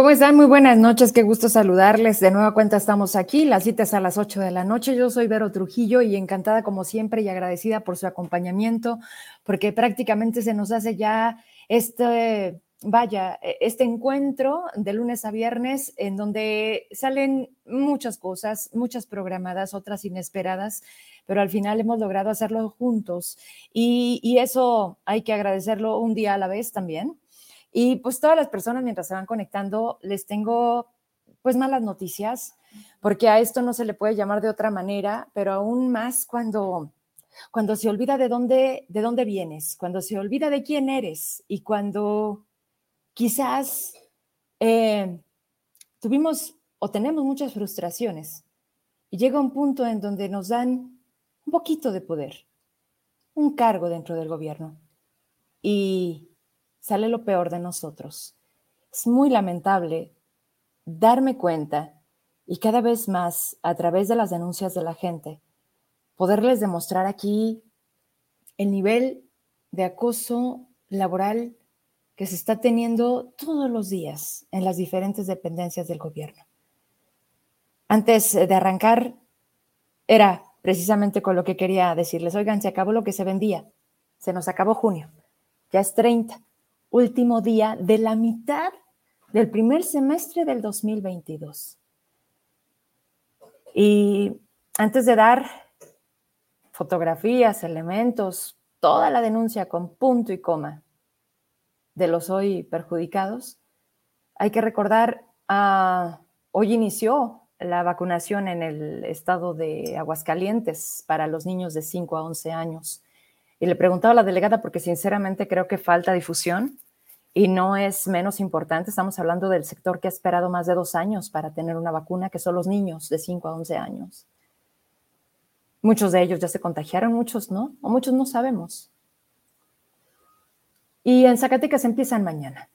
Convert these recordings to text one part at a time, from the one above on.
¿Cómo están? Muy buenas noches, qué gusto saludarles. De nueva cuenta estamos aquí, las citas a las 8 de la noche. Yo soy Vero Trujillo y encantada como siempre y agradecida por su acompañamiento, porque prácticamente se nos hace ya este, vaya, e, este encuentro de lunes a viernes en donde salen muchas cosas, muchas programadas, otras inesperadas, pero al final hemos logrado hacerlo juntos y, y eso hay que agradecerlo un día a la vez también y pues todas las personas mientras se van conectando, les tengo pues malas noticias, porque a esto no se le puede llamar de otra manera, pero aún más cuando, cuando se olvida de dónde, de dónde vienes, cuando se olvida de quién eres y cuando quizás eh, tuvimos o tenemos muchas frustraciones y llega un punto en donde nos dan un poquito de poder, un cargo dentro del gobierno y sale lo peor de nosotros. Es muy lamentable darme cuenta y cada vez más a través de las denuncias de la gente, poderles demostrar aquí el nivel de acoso laboral que se está teniendo todos los días en las diferentes dependencias del gobierno. Antes de arrancar, era precisamente con lo que quería decirles, oigan, se acabó lo que se vendía, se nos acabó junio, ya es 30 último día de la mitad del primer semestre del 2022. Y antes de dar fotografías, elementos, toda la denuncia con punto y coma de los hoy perjudicados, hay que recordar, uh, hoy inició la vacunación en el estado de Aguascalientes para los niños de 5 a 11 años. Y le preguntaba a la delegada porque sinceramente creo que falta difusión y no es menos importante. Estamos hablando del sector que ha esperado más de dos años para tener una vacuna, que son los niños de 5 a 11 años. Muchos de ellos ya se contagiaron, muchos no, o muchos no sabemos. Y en Zacatecas empiezan mañana.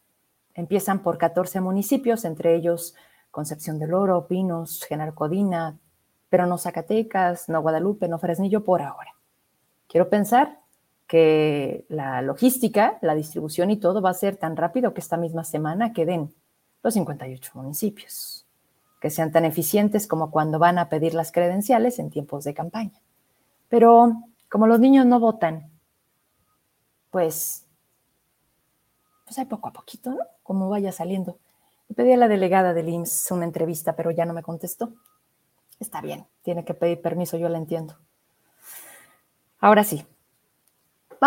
Empiezan por 14 municipios, entre ellos Concepción del Oro, Pinos, Genaro Codina, pero no Zacatecas, no Guadalupe, no Fresnillo por ahora. Quiero pensar que la logística, la distribución y todo va a ser tan rápido que esta misma semana queden los 58 municipios, que sean tan eficientes como cuando van a pedir las credenciales en tiempos de campaña. Pero como los niños no votan, pues, pues hay poco a poquito, ¿no? Como vaya saliendo. Le pedí a la delegada del IMSS una entrevista, pero ya no me contestó. Está bien, tiene que pedir permiso, yo la entiendo. Ahora sí,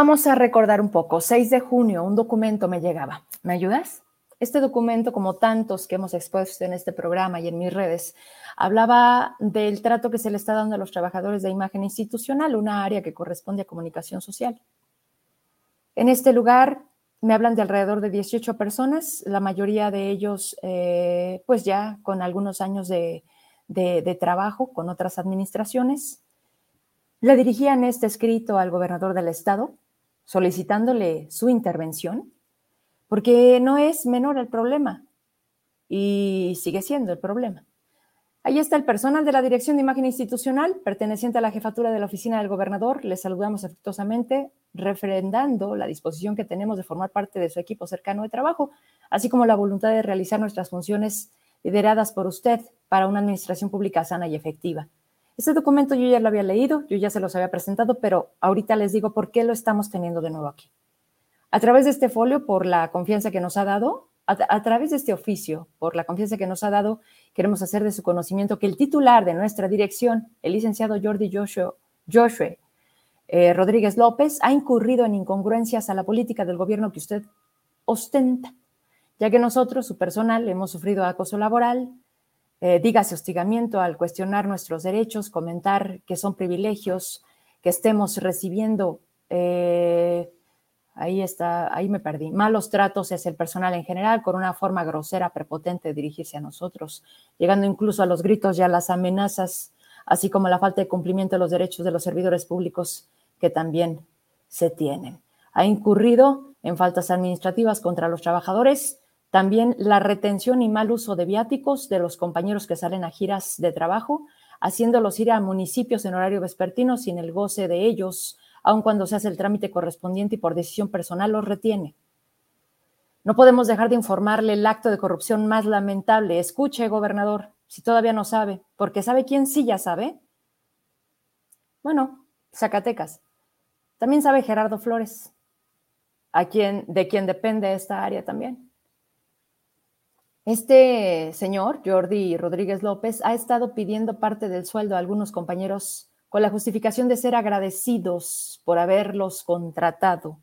Vamos a recordar un poco. 6 de junio, un documento me llegaba. ¿Me ayudas? Este documento, como tantos que hemos expuesto en este programa y en mis redes, hablaba del trato que se le está dando a los trabajadores de imagen institucional, una área que corresponde a comunicación social. En este lugar me hablan de alrededor de 18 personas, la mayoría de ellos eh, pues ya con algunos años de, de trabajo con otras administraciones. Le dirigían este escrito al gobernador del estado solicitándole su intervención, porque no es menor el problema y sigue siendo el problema. Ahí está el personal de la Dirección de Imagen Institucional, perteneciente a la jefatura de la oficina del gobernador. Les saludamos afectuosamente, refrendando la disposición que tenemos de formar parte de su equipo cercano de trabajo, así como la voluntad de realizar nuestras funciones lideradas por usted para una administración pública sana y efectiva. Este documento yo ya lo había leído, yo ya se los había presentado, pero ahorita les digo por qué lo estamos teniendo de nuevo aquí. A través de este folio, por la confianza que nos ha dado, a, través de este oficio, por la confianza que nos ha dado, queremos hacer de su conocimiento que el titular de nuestra dirección, el licenciado Jordi Joshua, Joshua eh, Rodríguez López, ha incurrido en incongruencias a la política del gobierno que usted ostenta, ya que nosotros, su personal, hemos sufrido acoso laboral, eh, dígase hostigamiento al cuestionar nuestros derechos, comentar que son privilegios, que estemos recibiendo, eh, ahí está, ahí me perdí, malos tratos es el personal en general, con una forma grosera, prepotente de dirigirse a nosotros, llegando incluso a los gritos y a las amenazas, así como la falta de cumplimiento de los derechos de los servidores públicos que también se tienen. Ha incurrido en faltas administrativas contra los trabajadores, también la retención y mal uso de viáticos de los compañeros que salen a giras de trabajo, haciéndolos ir a municipios en horario vespertino sin el goce de ellos, aun cuando se hace el trámite correspondiente y por decisión personal los retiene. No podemos dejar de informarle el acto de corrupción más lamentable. Escuche, gobernador, si todavía no sabe, porque ¿sabe quién sí ya sabe? Bueno, Zacatecas. También sabe Gerardo Flores, a quien, de quien depende esta área también. Este señor, Jordi Rodríguez López, ha estado pidiendo parte del sueldo a algunos compañeros con la justificación de ser agradecidos por haberlos contratado.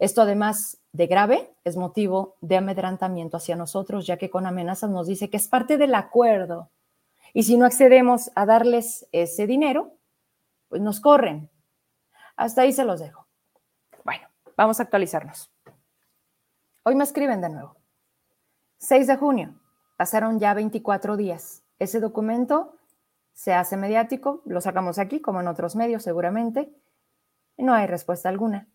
Esto además de grave es motivo de amedrantamiento hacia nosotros, ya que con amenazas nos dice que es parte del acuerdo. Y si no accedemos a darles ese dinero, pues nos corren. Hasta ahí se los dejo. Bueno, vamos a actualizarnos. Hoy me escriben de nuevo. 6 de junio, pasaron ya 24 días. Ese documento se hace mediático, lo sacamos aquí como en otros medios seguramente, no hay respuesta alguna.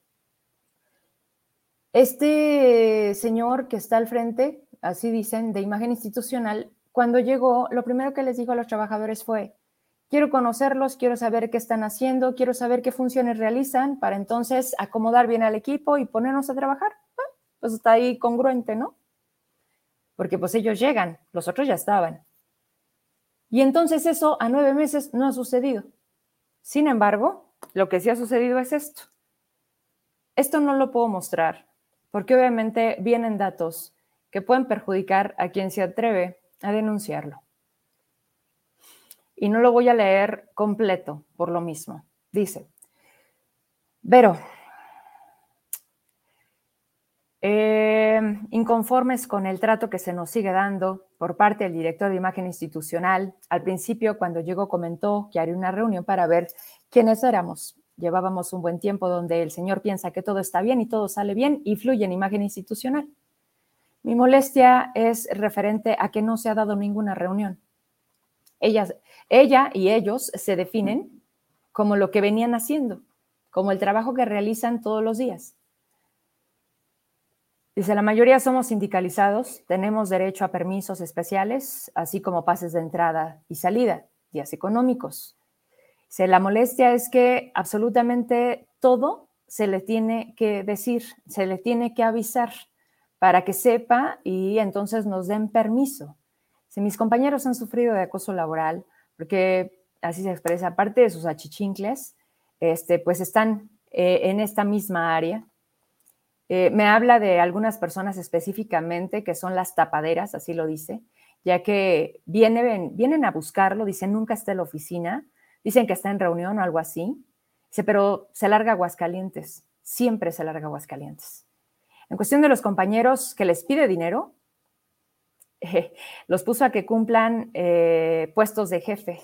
Este señor que está al frente, así dicen, de imagen institucional, cuando llegó, lo primero que les dijo a los trabajadores fue, quiero conocerlos, quiero saber qué están haciendo, quiero saber qué funciones realizan para entonces acomodar bien al equipo y ponernos a trabajar. pues está ahí congruente, ¿no? Porque pues ellos llegan, los otros ya estaban. Y entonces eso a nueve meses no ha sucedido. Sin embargo, lo que sí ha sucedido es esto. Esto no lo puedo mostrar porque obviamente vienen datos que pueden perjudicar a quien se atreve a denunciarlo. Y no lo voy a leer completo por lo mismo. Dice, Vero, eh, inconformes con el trato que se nos sigue dando por parte del director de imagen institucional, al principio cuando llegó comentó que haría una reunión para ver quiénes éramos llevábamos un buen tiempo donde el Señor piensa que todo está bien y todo sale bien y fluye en imagen institucional. Mi molestia es referente a que no se ha dado ninguna reunión. ella y ellos se definen como lo que venían haciendo, como el trabajo que realizan todos los días. Dice, la mayoría somos sindicalizados, tenemos derecho a permisos especiales, así como pases de entrada y salida, días económicos, la molestia es que absolutamente todo se le tiene que decir, se le tiene que avisar para que sepa y entonces nos den permiso. Si mis compañeros han sufrido de acoso laboral, porque así se expresa, aparte de sus achichincles, este, pues están eh, en esta misma área. Eh, me habla de algunas personas específicamente que son las tapaderas, así lo dice, ya que vienen, vienen a buscarlo, dicen nunca está en la oficina, Dicen que está en reunión o algo así. Dice, pero se larga Aguascalientes. Siempre se larga Aguascalientes. En cuestión de los compañeros que les pide dinero, los puso a que cumplan eh, puestos de jefe.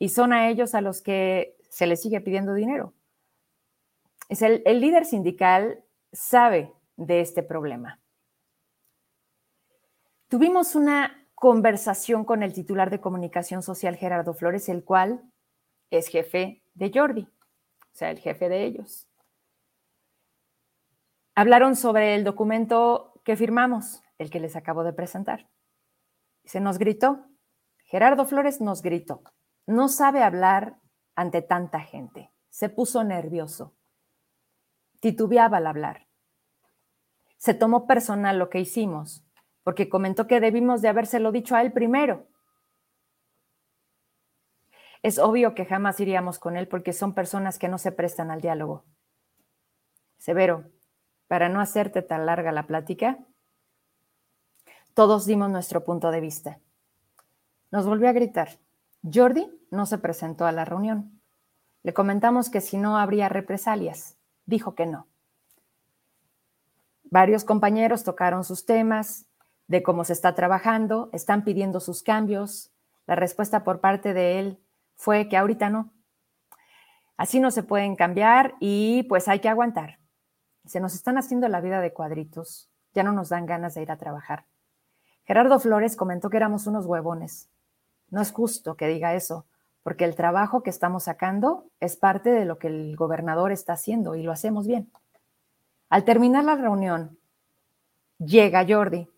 Y son a ellos a los que se les sigue pidiendo dinero. Es el líder sindical sabe de este problema. Tuvimos una conversación con el titular de comunicación social Gerardo Flores, el cual es jefe de Jordi, o sea, el jefe de ellos. Hablaron sobre el documento que firmamos, el que les acabo de presentar. Se nos gritó, Gerardo Flores nos gritó, no sabe hablar ante tanta gente, se puso nervioso, titubeaba al hablar. Se tomó personal lo que hicimos, porque comentó que debimos de habérselo dicho a él primero. Es obvio que jamás iríamos con él porque son personas que no se prestan al diálogo. Severo, para no hacerte tan larga la plática, todos dimos nuestro punto de vista. Nos volvió a gritar. Jordi no se presentó a la reunión. Le comentamos que si no habría represalias. Dijo que no. Varios compañeros tocaron sus temas, de cómo se está trabajando, están pidiendo sus cambios. La respuesta por parte de él fue que ahorita no. Así no se pueden cambiar y pues hay que aguantar. Se nos están haciendo la vida de cuadritos, ya no nos dan ganas de ir a trabajar. Gerardo Flores comentó que éramos unos huevones. No es justo que diga eso, porque el trabajo que estamos sacando es parte de lo que el gobernador está haciendo y lo hacemos bien. Al terminar la reunión, llega Jordi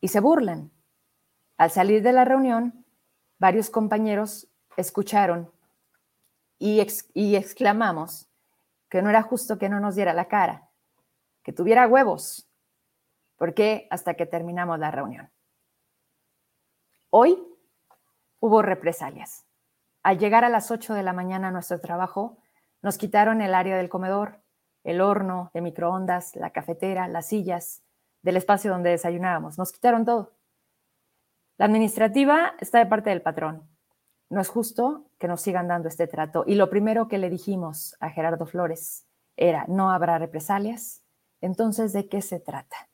y se burlan. Al salir de la reunión, varios compañeros escucharon y, exclamamos que no era justo que no nos diera la cara. que tuviera huevos. ¿Por qué? Hasta que terminamos la reunión. Hoy hubo represalias. Al llegar a las 8 de la mañana a nuestro trabajo, nos quitaron el área del comedor, el horno de microondas, la cafetera, las sillas, del espacio donde desayunábamos. Nos quitaron todo. La administrativa está de parte del patrón. No es justo que nos sigan dando este trato. Y lo primero que le dijimos a Gerardo Flores era, no habrá represalias. Entonces, ¿de qué se trata?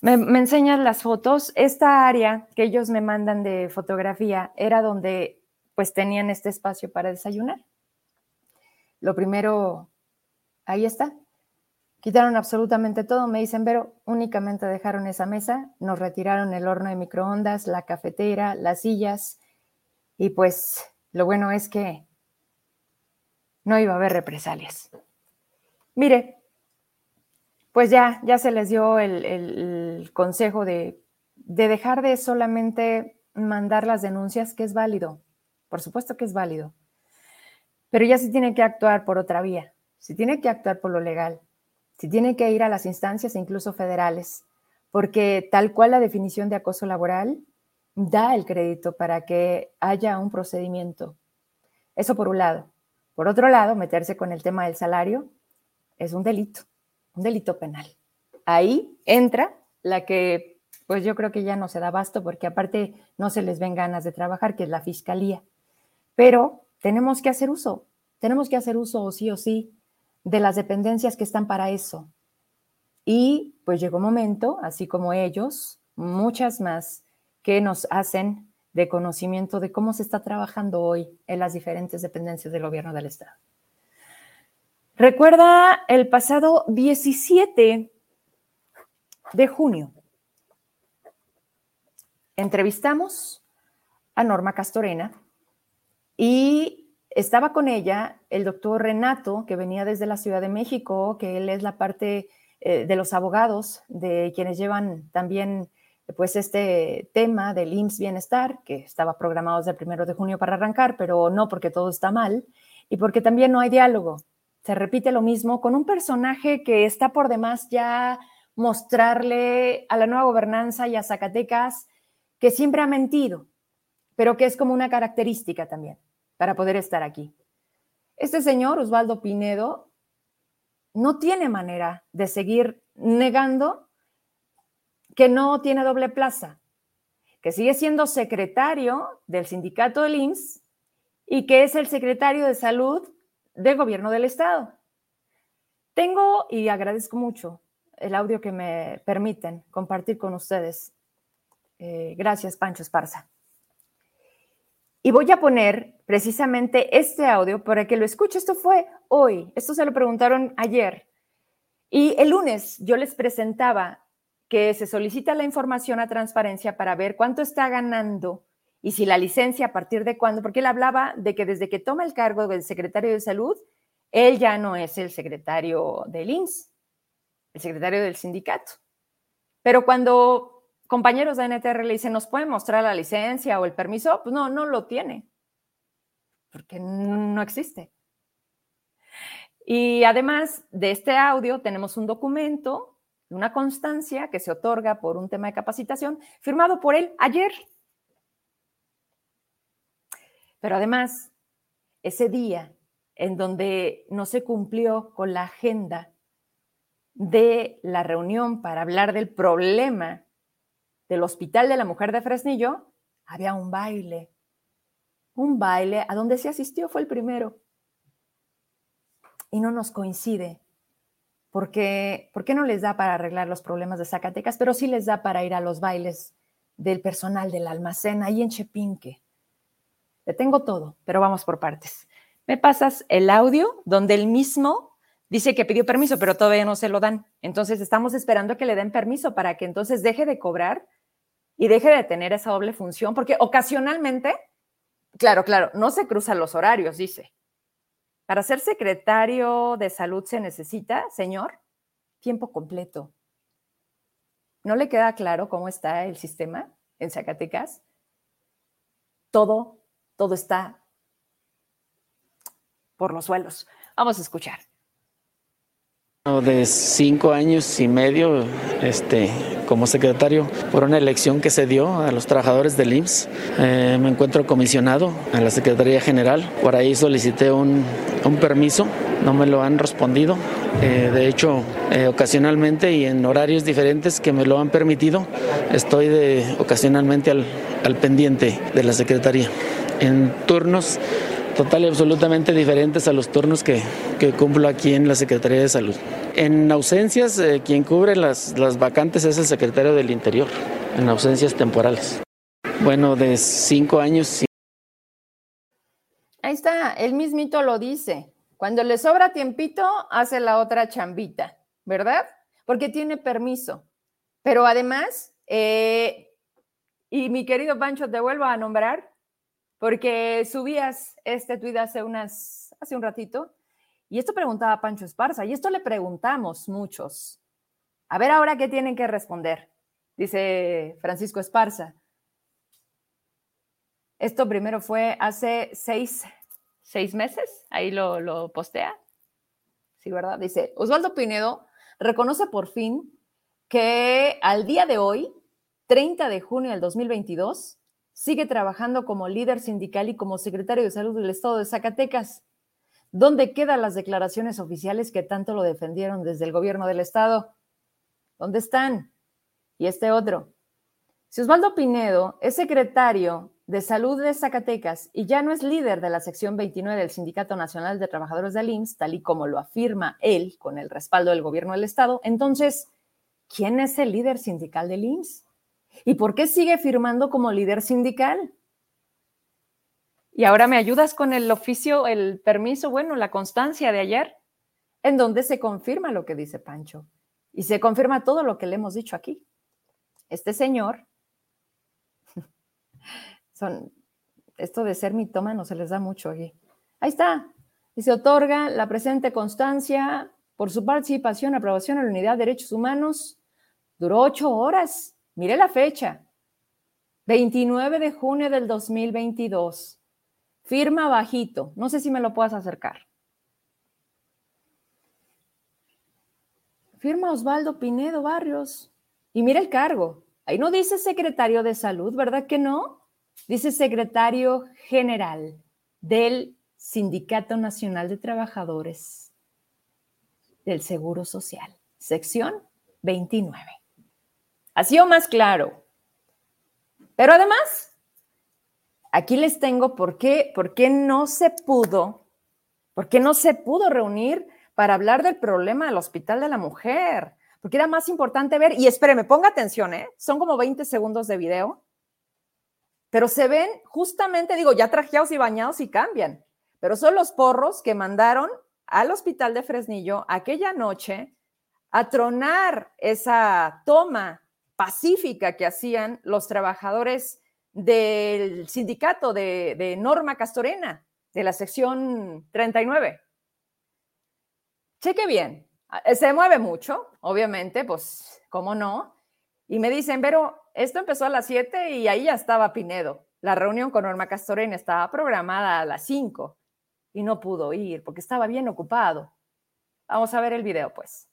Me, me enseñan las fotos. Esta área que ellos me mandan de fotografía era donde pues tenían este espacio para desayunar. Lo primero, ahí está, Quitaron absolutamente todo. Me dicen, pero únicamente dejaron esa mesa, nos retiraron el horno de microondas, la cafetera, las sillas. Y pues lo bueno es que no iba a haber represalias. Mire, pues ya, ya se les dio el, consejo de, de dejar de solamente mandar las denuncias, que es válido. Por supuesto que es válido. Pero ya se tiene que actuar por otra vía. Se tiene que actuar por lo legal si tiene que ir a las instancias, incluso federales, porque tal cual la definición de acoso laboral da el crédito para que haya un procedimiento. Eso por un lado. Por otro lado, meterse con el tema del salario es un delito, un delito penal. Ahí entra la que, pues yo creo que ya no se da abasto porque aparte no se les ven ganas de trabajar, que es la fiscalía. Pero tenemos que hacer uso, tenemos que hacer uso sí o sí de las dependencias que están para eso. Y pues llegó un momento, así como ellos, muchas más, que nos hacen de conocimiento de cómo se está trabajando hoy en las diferentes dependencias del gobierno del Estado. Recuerda el pasado 17 de junio. Entrevistamos a Norma Castorena y estaba con ella el doctor Renato, que venía desde la Ciudad de México, que él es la parte eh, de los abogados, de quienes llevan también pues este tema del IMSS Bienestar, que estaba programado desde el primero de junio para arrancar, pero no porque todo está mal y porque también no hay diálogo. Se repite lo mismo con un personaje que está por demás ya mostrarle a la nueva gobernanza y a Zacatecas que siempre ha mentido, pero que es como una característica también para poder estar aquí. Este señor, Osvaldo Pinedo, no tiene manera de seguir negando que no tiene doble plaza, que sigue siendo secretario del sindicato del IMSS y que es el secretario de salud del gobierno del estado. Tengo y agradezco mucho el audio que me permiten compartir con ustedes. Eh, gracias, Pancho Esparza. Y voy a poner precisamente este audio para que lo escuche. Esto fue hoy, esto se lo preguntaron ayer. Y el lunes yo les presentaba que se solicita la información a transparencia para ver cuánto está ganando y si la licencia a partir de cuándo, porque él hablaba de que desde que toma el cargo del secretario de salud, él ya no es el secretario del INS, el secretario del sindicato. Pero cuando compañeros de NTR le dicen, ¿nos pueden mostrar la licencia o el permiso? Pues no, no lo tiene, porque no existe. Y además de este audio, tenemos un documento, una constancia que se otorga por un tema de capacitación, firmado por él ayer. Pero además, ese día en donde no se cumplió con la agenda de la reunión para hablar del problema del Hospital de la Mujer de Fresnillo, había un baile. Un baile a donde se asistió fue el primero. Y no nos coincide. Porque, ¿Por qué no les da para arreglar los problemas de Zacatecas? Pero sí les da para ir a los bailes del personal del almacén ahí en Chepinque. Tengo todo, pero vamos por partes. Me pasas el audio donde el mismo dice que pidió permiso, pero todavía no se lo dan. Entonces estamos esperando que le den permiso para que entonces deje de cobrar y deje de tener esa doble función, porque ocasionalmente, claro, claro, no se cruzan los horarios, dice. Para ser secretario de salud se necesita, señor, tiempo completo. ¿No le queda claro cómo está el sistema en Zacatecas? Todo, todo está por los suelos. Vamos a escuchar De cinco años y medio este, como secretario por una elección que se dio a los trabajadores del IMSS. Eh, me encuentro comisionado en la Secretaría General. Por ahí solicité un, un permiso, no me lo han respondido. Eh, de hecho, eh, ocasionalmente y en horarios diferentes que me lo han permitido, estoy ocasionalmente al, al pendiente de la Secretaría. En turnos total y absolutamente diferentes a los turnos que, que cumplo aquí en la Secretaría de Salud. En ausencias, eh, quien cubre las, las vacantes es el secretario del Interior, en ausencias temporales. Bueno, de cinco años. Ahí está, él mismito lo dice. Cuando le sobra tiempito, hace la otra chambita, ¿verdad? Porque tiene permiso. Pero además, eh, y mi querido Pancho, te vuelvo a nombrar, porque subías este tuit hace, unas, hace un ratito, y esto preguntaba Pancho Esparza, y esto le preguntamos muchos. A ver ahora qué tienen que responder, dice Francisco Esparza. Esto primero fue hace seis, seis meses, ahí lo, lo postea. Sí, ¿verdad? Dice, Osvaldo Pinedo reconoce por fin que al día de hoy, 30 de junio del 2022, sigue trabajando como líder sindical y como secretario de salud del estado de Zacatecas. ¿Dónde quedan las declaraciones oficiales que tanto lo defendieron desde el gobierno del estado? ¿Dónde están? Y este otro. Si Osvaldo Pinedo es secretario de Salud de Zacatecas y ya no es líder de la sección 29 del Sindicato Nacional de Trabajadores del IMSS, tal y como lo afirma él con el respaldo del gobierno del Estado, entonces, ¿quién es el líder sindical del IMSS? ¿Y por qué sigue firmando como líder sindical? Y ahora me ayudas con el oficio, el permiso, bueno, la constancia de ayer, en donde se confirma lo que dice Pancho y se confirma todo lo que le hemos dicho aquí. Este señor son, esto de ser no se les da mucho aquí. Ahí está. Y se otorga la presente constancia por su participación, aprobación en la Unidad de Derechos Humanos. Duró ocho horas. Mire la fecha. 29 de junio del 2022. Firma bajito. No sé si me lo puedas acercar. Firma Osvaldo Pinedo Barrios. Y mira el cargo. Ahí no dice secretario de salud, ¿verdad que no? Dice secretario general del Sindicato Nacional de Trabajadores del Seguro Social, sección 29. Así o más claro. Pero además, aquí les tengo por qué, por qué no se pudo, por qué no se pudo reunir para hablar del problema del Hospital de la Mujer. Porque era más importante ver, y espéreme, ponga atención, ¿eh? son como 20 segundos de video pero se ven justamente, digo, ya trajeados y bañados y cambian, pero son los porros que mandaron al hospital de Fresnillo aquella noche a tronar esa toma pacífica que hacían los trabajadores del sindicato de, Norma Castorena, de la sección 39. Cheque bien, se mueve mucho, obviamente, pues, ¿cómo no? Y me dicen, pero esto empezó a las 7 y ahí ya estaba Pinedo. La reunión con Norma Castorena estaba programada a las 5 y no pudo ir porque estaba bien ocupado. Vamos a ver el video, pues.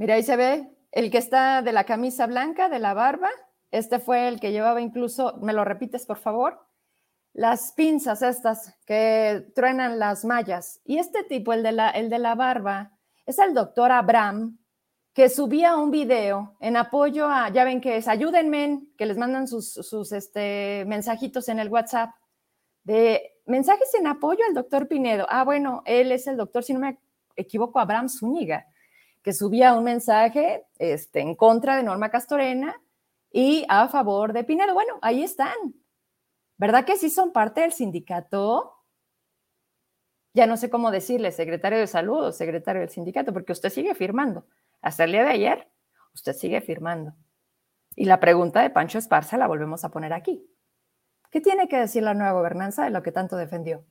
Mira, ahí se ve el que está de la camisa blanca, de la barba. Este fue el que llevaba incluso, ¿me lo repites, por favor? Las pinzas estas que truenan las mallas. Y este tipo, el de la, el de la barba, es el doctor Abraham, que subía un video en apoyo a, ya ven que es, ayúdenme, que les mandan sus, sus este, mensajitos en el WhatsApp, de mensajes en apoyo al doctor Pinedo. Ah, bueno, él es el doctor, si no me equivoco, Abraham Zúñiga, que subía un mensaje este, en contra de Norma Castorena y a favor de Pinedo. Bueno, ahí están. ¿Verdad que sí son parte del sindicato? ya no sé cómo decirle secretario de salud o secretario del sindicato, porque usted sigue firmando. Hasta el día de ayer, usted sigue firmando. Y la pregunta de Pancho Esparza la volvemos a poner aquí. ¿Qué tiene que decir la nueva gobernanza de lo que tanto defendió?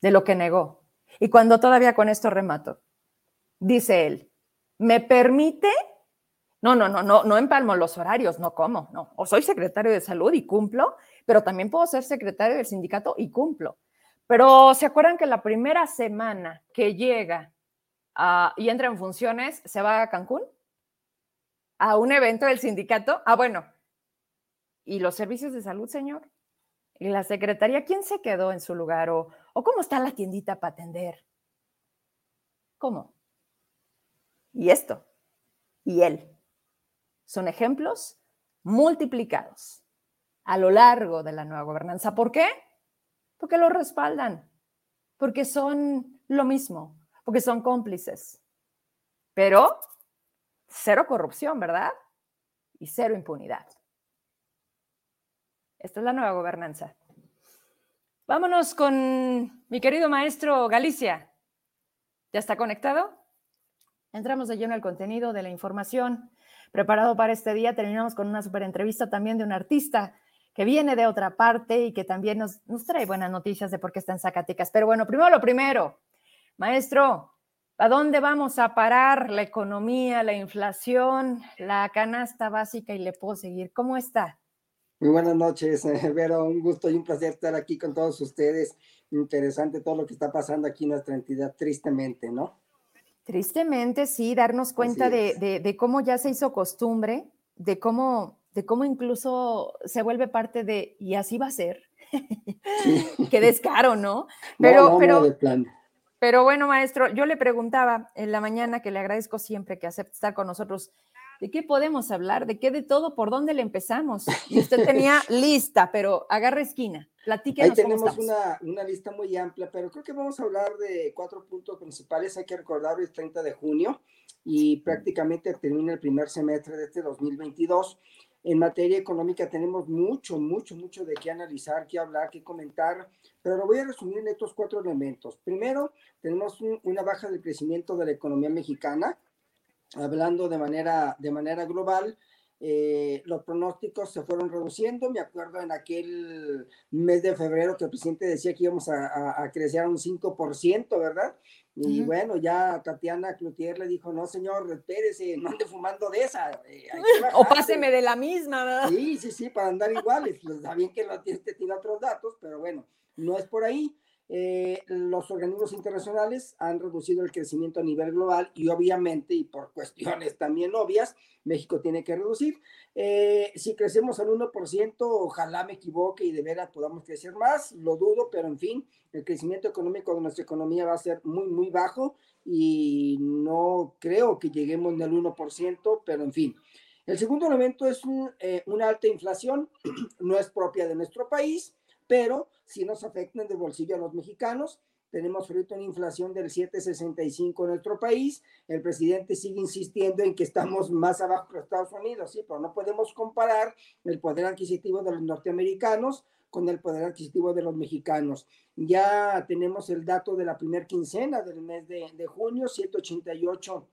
De lo que negó. Y cuando todavía con esto remato, dice él, ¿me permite? No, no, no, no, no empalmo los horarios, no como, no. O soy secretario de salud y cumplo, pero también puedo ser secretario del sindicato y cumplo Pero ¿se acuerdan que la primera semana que llega ah, y entra en funciones, se va a Cancún? A un evento del sindicato. Ah, bueno. ¿Y los servicios de salud, señor? ¿Y la secretaría? ¿Quién se quedó en su lugar? ¿O, o cómo está la tiendita para atender? ¿Cómo? Y esto. Y él. Son ejemplos multiplicados a lo largo de la nueva gobernanza. ¿Por qué? Porque lo respaldan, porque son lo mismo, porque son cómplices. Pero cero corrupción, ¿verdad? Y cero impunidad. Esta es la nueva gobernanza. Vámonos con mi querido maestro Galicia. ¿Ya está conectado? Entramos de lleno al contenido de la información preparado para este día. Terminamos con una super entrevista también de un artista que viene de otra parte y que también nos, trae buenas noticias de por qué está en Zacatecas. Pero bueno, primero lo primero, maestro, ¿a dónde vamos a parar la economía, la inflación, la canasta básica y le puedo seguir? ¿Cómo está? Muy buenas noches, Vero. Un gusto y un placer estar aquí con todos ustedes. Interesante todo lo que está pasando aquí en nuestra entidad, tristemente, ¿no? Tristemente, sí, darnos cuenta de, de, cómo ya se hizo costumbre, de cómo de cómo incluso se vuelve parte de, y así va a ser. Qué descaro, ¿no? Pero, pero, pero bueno, maestro, yo le preguntaba en la mañana, que le agradezco siempre que acepte estar con nosotros, ¿de qué podemos hablar? ¿De qué de todo? ¿Por dónde le empezamos? Y usted tenía lista, pero agarra esquina. Platíquenos Ahí tenemos una, una, lista muy amplia, pero creo que vamos a hablar de cuatro puntos principales. Hay que recordar, es 30 de junio y prácticamente termina el primer semestre de este 2022 en materia económica tenemos mucho, mucho, mucho de qué analizar, qué hablar, qué comentar, pero lo voy a resumir en estos cuatro elementos. Primero, tenemos una baja del crecimiento de la economía mexicana, hablando de manera, de manera global. Eh, los pronósticos se fueron reduciendo. Me acuerdo en aquel mes de febrero que el presidente decía que íbamos a, a, crecer un 5%, ¿verdad? Y bueno, ya Tatiana Cloutier le dijo, no, señor, espérese, no ande fumando de esa. Eh, o páseme de la misma, ¿verdad? Sí, sí, sí, para andar iguales. Está bien que lo este tiene otros datos, pero bueno, no es por ahí. Eh, los organismos internacionales han reducido el crecimiento a nivel global y obviamente, y por cuestiones también obvias, México tiene que reducir. Eh, si crecemos al 1%, ojalá me equivoque y de veras podamos crecer más, lo dudo, pero en fin, el crecimiento económico de nuestra economía va a ser muy, muy bajo y no creo que lleguemos al 1%, pero en fin. El segundo elemento es eh, una alta inflación, no es propia de nuestro país pero si nos afectan de bolsillo a los mexicanos. Tenemos ahorita una inflación del 7,65 en nuestro país. El presidente sigue insistiendo en que estamos más abajo que Estados Unidos, sí, pero no podemos comparar el poder adquisitivo de los norteamericanos con el poder adquisitivo de los mexicanos. Ya tenemos el dato de la primera quincena del mes de, de junio, 788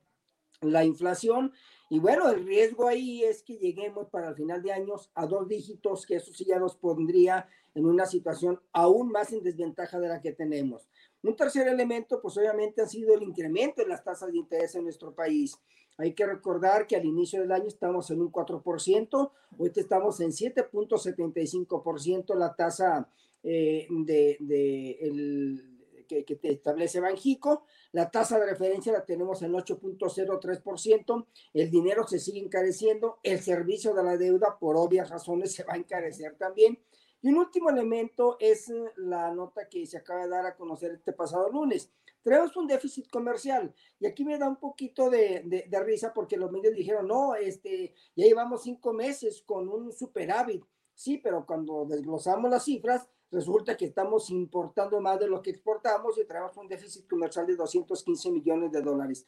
la inflación. Y bueno, el riesgo ahí es que lleguemos para el final de años a dos dígitos, que eso sí ya nos pondría en una situación aún más en desventaja de la que tenemos. Un tercer elemento, pues obviamente ha sido el incremento en las tasas de interés en nuestro país. Hay que recordar que al inicio del año estamos en un 4%, hoy estamos en 7.75% la tasa eh, de, de el, que, que, te establece Banjico. La tasa de referencia la tenemos en 8.03%. El dinero se sigue encareciendo. El servicio de la deuda, por obvias razones, se va a encarecer también. Y un último elemento es eh, la nota que se acaba de dar a conocer este pasado lunes. Tenemos un déficit comercial y aquí me da un poquito de, de, risa porque los medios dijeron, no, este, ya llevamos cinco meses con un superávit. Sí, pero cuando desglosamos las cifras, resulta que estamos importando más de lo que exportamos y tenemos un déficit comercial de 215 millones de dólares.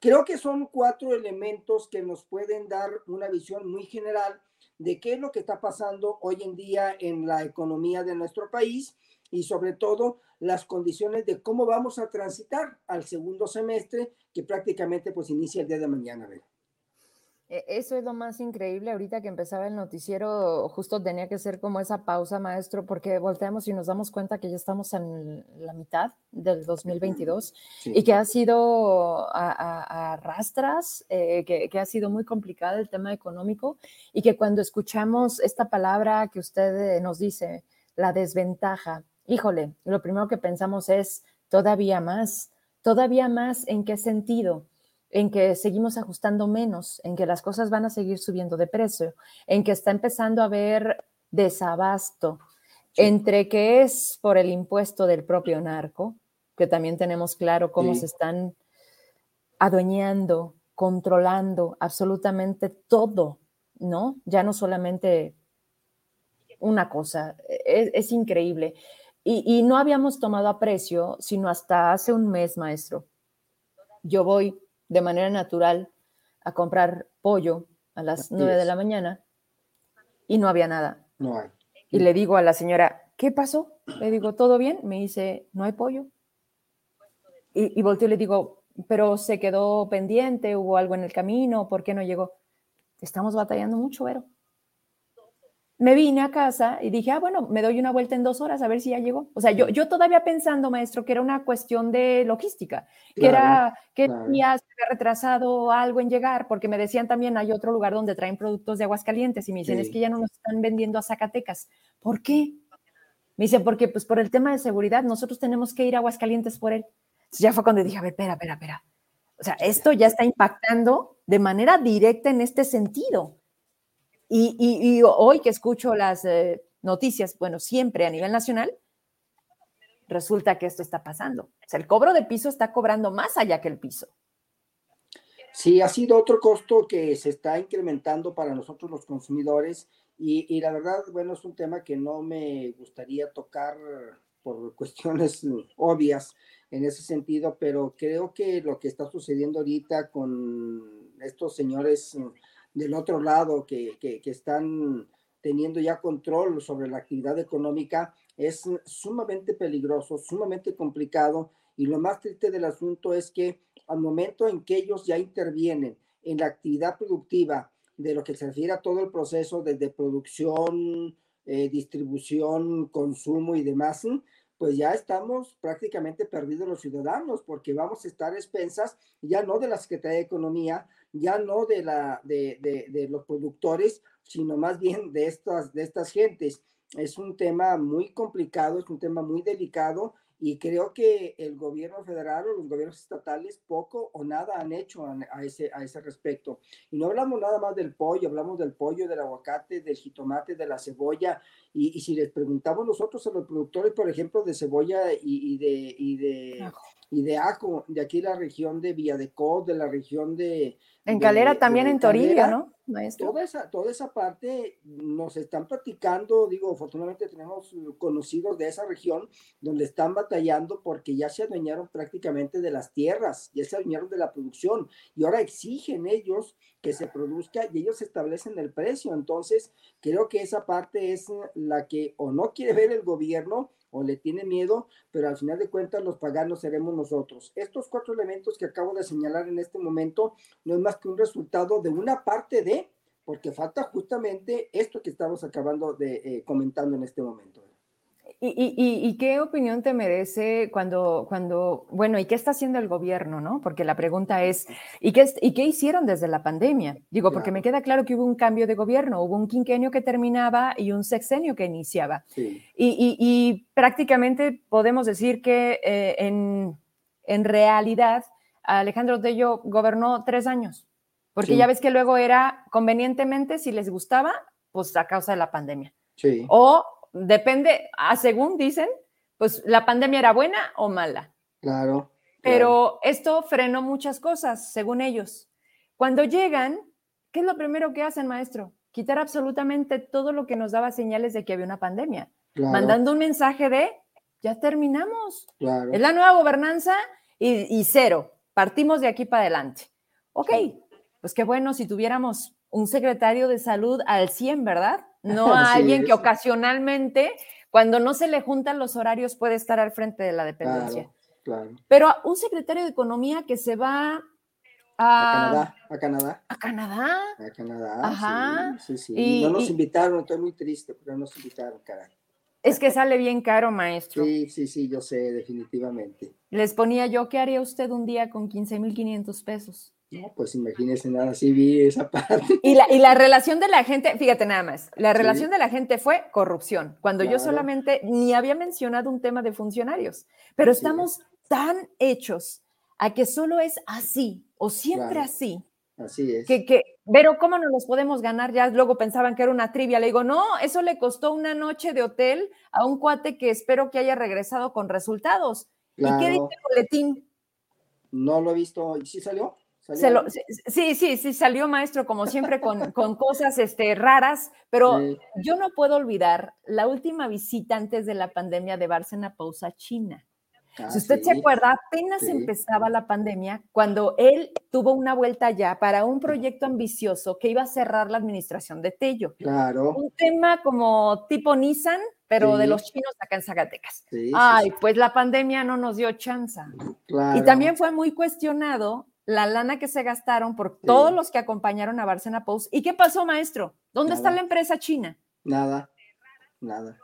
Creo que son cuatro elementos que nos pueden dar una visión muy general de qué es lo que está pasando hoy en día en la economía de nuestro país y sobre todo las condiciones de cómo vamos a transitar al segundo semestre que prácticamente pues inicia el día de mañana. E, eso es lo más increíble. Ahorita que empezaba el noticiero, justo tenía que ser como esa pausa, maestro, porque volteamos y nos damos cuenta que ya estamos en la mitad del 2022 y que ha sido a, rastras, eh, que, que, ha sido muy complicado el tema económico y que cuando escuchamos esta palabra que usted nos dice, la desventaja, híjole, lo primero que pensamos es todavía más, todavía más en qué sentido, en que seguimos ajustando menos, en que las cosas van a seguir subiendo de precio, en que está empezando a haber desabasto, entre que es por el impuesto del propio narco, que también tenemos claro cómo se están adueñando, controlando absolutamente todo, ¿no? Ya no solamente una cosa, e-, es, increíble. Y, no habíamos tomado aprecio, sino hasta hace un mes, maestro. Yo voy de manera natural a comprar pollo a las nueve de la mañana y no había nada. No hay. Y le digo a la señora, ¿qué pasó? Le digo, ¿todo bien? Me dice, no hay pollo. Y, y volteo y le digo, pero se quedó pendiente, hubo algo en el camino, ¿por qué no llegó? Estamos batallando mucho, Vero. Me vine a casa y dije, ah, bueno, me doy una vuelta en dos horas a ver si ya llegó. O sea, yo, yo todavía pensando, maestro, que era una cuestión de logística, que era que ya se había retrasado algo en llegar, porque me decían también hay otro lugar donde traen productos de Aguascalientes y me dicen, es que ya no nos están vendiendo a Zacatecas. ¿Por qué? Me dicen, porque pues por el tema de seguridad, nosotros tenemos que ir a Aguascalientes por él ya fue cuando dije, a ver, espera, espera, espera. O sea, esto ya está impactando de manera directa en este sentido. Y, hoy que escucho las eh, noticias, bueno, siempre a nivel nacional, resulta que esto está pasando. O sea, el cobro de piso está cobrando más allá que el piso. Sí, ha sido otro costo que se está incrementando para nosotros los consumidores y, y la verdad, bueno, es un tema que no me gustaría tocar por cuestiones obvias, en ese sentido, pero creo que lo que está sucediendo ahorita con estos señores del otro lado que, que, están teniendo ya control sobre la actividad económica es sumamente peligroso, sumamente complicado. Y lo más triste del asunto es que al momento en que ellos ya intervienen en la actividad productiva de lo que se refiere a todo el proceso desde producción, eh, distribución, consumo y demás, pues ya estamos prácticamente perdidos los ciudadanos, porque vamos a estar expensas ya no de la Secretaría de Economía, ya no de, la, de, de, los productores, sino más bien de estas, de estas gentes. Es un tema muy complicado, es un tema muy delicado y creo que el gobierno federal o los gobiernos estatales poco o nada han hecho a, ese, a ese respecto. Y no hablamos nada más del pollo, hablamos del pollo, del aguacate, del jitomate, de la cebolla. Y, si les preguntamos nosotros a los productores, por ejemplo, de cebolla y de, y de ajo, de aquí la región de Villadecó, de la región de... En Calera también, en Toribio, ¿no? Toda esa, toda esa parte nos están platicando, digo, afortunadamente tenemos conocidos de esa región donde están batallando porque ya se adueñaron prácticamente de las tierras, ya se adueñaron de la producción y ahora exigen ellos que se produzca y ellos establecen el precio. Entonces, creo que esa parte es la que o no quiere ver el gobierno o le tiene miedo, pero al final de cuentas los paganos seremos nosotros. Estos cuatro elementos que acabo de señalar en este momento no es más que un resultado de una parte de, porque falta justamente esto que estamos acabando de eh, comentando en este momento. ¿Y, qué opinión te merece cuando, cuando, bueno, ¿y qué está haciendo el gobierno, no? Porque la pregunta es, ¿y qué, y qué hicieron desde la pandemia? Digo, porque me queda claro que hubo un cambio de gobierno, hubo un quinquenio que terminaba y un sexenio que iniciaba. Y, prácticamente podemos decir que eh, en, en, realidad Alejandro Tello gobernó tres años, porque ya ves que luego era convenientemente, si les gustaba, pues a causa de la pandemia. Sí. O depende, a según dicen, pues la pandemia era buena o mala. Claro. Pero esto frenó muchas cosas, según ellos. Cuando llegan, ¿qué es lo primero que hacen, maestro? Quitar absolutamente todo lo que nos daba señales de que había una pandemia, mandando un mensaje de, ya terminamos. Es la nueva gobernanza y, cero. Partimos de aquí para adelante. Ok, pues qué bueno si tuviéramos un secretario de salud al 100, ¿verdad? no a alguien que ocasionalmente, cuando no se le juntan los horarios, puede estar al frente de la dependencia. Claro, Pero un secretario de Economía que se va a, a Canadá. A Canadá. A Canadá. Ajá. Sí, sí, Y, no nos invitaron, estoy muy triste, pero no nos invitaron, caray. Es que sale bien caro, maestro. Sí, sí, sí, yo sé, definitivamente. Les ponía yo, ¿qué haría usted un día con 15.500 pesos? No, pues imagínese nada, así vi esa parte. Y la, y la relación de la gente, fíjate nada más, la relación de la gente fue corrupción, cuando yo solamente ni había mencionado un tema de funcionarios, pero estamos tan hechos a que solo es así o siempre así. Así es. Que, que, pero ¿cómo nos los podemos ganar? Ya luego pensaban que era una trivia. Le digo, no, eso le costó una noche de hotel a un cuate que espero que haya regresado con resultados. ¿Y qué dice el boletín? No lo he visto. ¿Sí salió? Sí, sí, sí, salió maestro, como siempre, con, con cosas este, raras, pero yo no puedo olvidar la última visita antes de la pandemia de Bárcena Pausa a China. Ah, si usted se acuerda, apenas empezaba la pandemia cuando él tuvo una vuelta ya para un proyecto ambicioso que iba a cerrar la administración de Tello. Claro. Un tema como tipo Nissan, pero de los chinos acá en Zacatecas. Ay, pues la pandemia no nos dio chance. Y también fue muy cuestionado la lana que se gastaron por todos los que acompañaron a Barcena Post. ¿Y qué pasó, maestro? ¿Dónde está la empresa china? Nada, nada.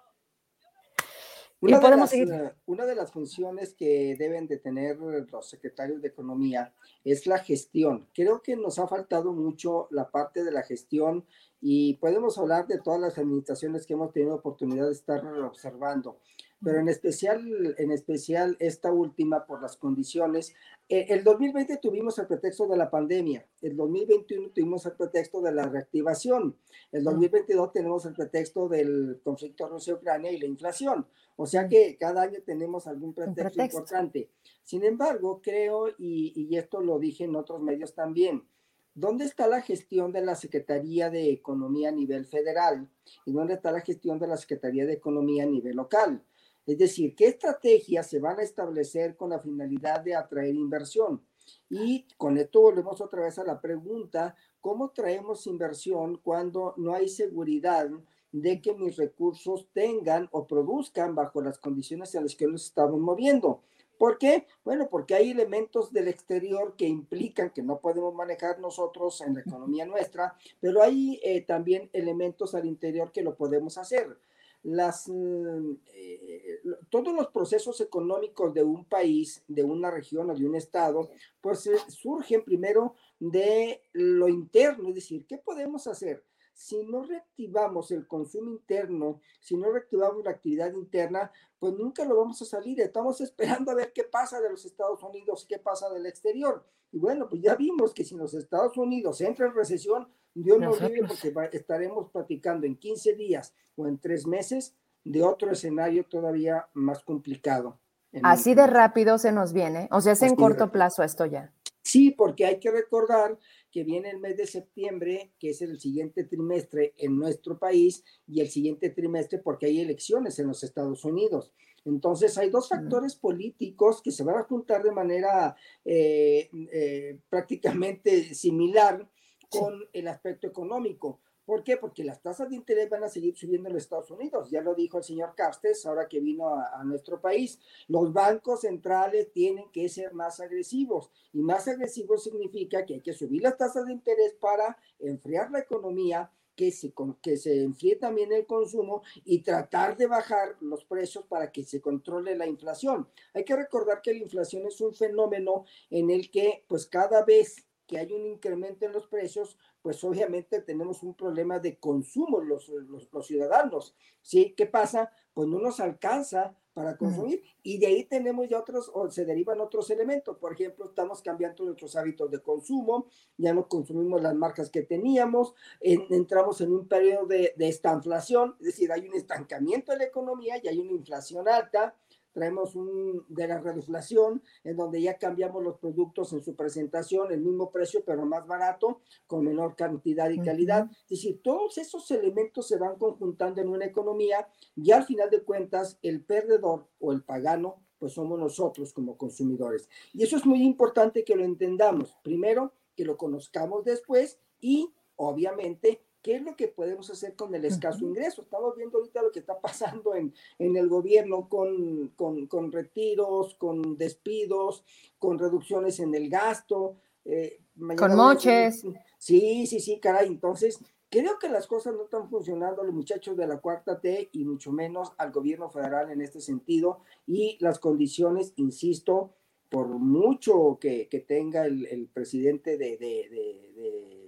Una, de las, eh, una de las funciones que deben de tener los secretarios de Economía es la gestión. Creo que nos ha faltado mucho la parte de la gestión y podemos hablar de todas las administraciones que hemos tenido oportunidad de estar observando pero en especial, en especial esta última por las condiciones. Eh, el 2020 tuvimos el pretexto de la pandemia, el 2021 tuvimos el pretexto de la reactivación, el 2022 tenemos el pretexto del conflicto Rusia-Ucrania y la inflación. O sea que cada año tenemos algún pretexto, importante. Sin embargo, creo, y, y esto lo dije en otros medios también, ¿Dónde está la gestión de la Secretaría de Economía a nivel federal? ¿Y dónde está la gestión de la Secretaría de Economía a nivel local? Es decir, ¿qué estrategias se van a establecer con la finalidad de atraer inversión? Y con esto volvemos otra vez a la pregunta, ¿cómo traemos inversión cuando no hay seguridad de que mis recursos tengan o produzcan bajo las condiciones en las que nos estamos moviendo? ¿Por qué? Bueno, porque hay elementos del exterior que implican que no podemos manejar nosotros en la economía nuestra, pero hay eh, también elementos al interior que lo podemos hacer las, mm, eh, todos los procesos económicos de un país, de una región o de un estado, pues eh, surgen primero de lo interno, es decir, ¿qué podemos hacer? Si no reactivamos el consumo interno, si no reactivamos la actividad interna, pues nunca lo vamos a salir. Estamos esperando a ver qué pasa de los Estados Unidos, qué pasa del exterior. Y bueno, pues ya vimos que si los Estados Unidos entran en recesión, Dios nos libre porque estaremos platicando en 15 días o en tres meses de otro escenario todavía más complicado. Así de rápido se nos viene, o sea, es en corto plazo esto ya. Sí, porque hay que recordar que viene el mes de septiembre, que es el siguiente trimestre en nuestro país, y el siguiente trimestre porque hay elecciones en los Estados Unidos. Entonces hay dos factores políticos que se van a juntar de manera eh, eh, prácticamente similar con el aspecto económico. ¿Por qué? Porque las tasas de interés van a seguir subiendo en los Estados Unidos. Ya lo dijo el señor Castes ahora que vino a, nuestro país. Los bancos centrales tienen que ser más agresivos y más agresivos significa que hay que subir las tasas de interés para enfriar la economía, que se, que se enfríe también el consumo y tratar de bajar los precios para que se controle la inflación. Hay que recordar que la inflación es un fenómeno en el que pues cada vez que hay un incremento en los precios, pues obviamente tenemos un problema de consumo los, los, ciudadanos. ¿Sí? ¿Qué pasa? Pues no nos alcanza para consumir y de ahí tenemos ya otros, o se derivan otros elementos. Por ejemplo, estamos cambiando nuestros hábitos de consumo, ya no consumimos las marcas que teníamos, entramos en un periodo de, de estanflación, es decir, hay un estancamiento en la economía y hay una inflación alta traemos un de la reduflación, en donde ya cambiamos los productos en su presentación, el mismo precio, pero más barato, con menor cantidad y calidad. Es decir, todos esos elementos se van conjuntando en una economía y al final de cuentas, el perdedor o el pagano, pues somos nosotros como consumidores. Y eso es muy importante que lo entendamos. Primero, que lo conozcamos después y, obviamente, ¿Qué es lo que podemos hacer con el escaso ingreso? Estamos viendo ahorita lo que está pasando en, en el gobierno con, con, con, retiros, con despidos, con reducciones en el gasto. Eh, con moches. Sí, sí, sí, caray. Entonces, creo que las cosas no están funcionando a los muchachos de la cuarta T y mucho menos al gobierno federal en este sentido. Y las condiciones, insisto, por mucho que, tenga el, presidente de, de, de,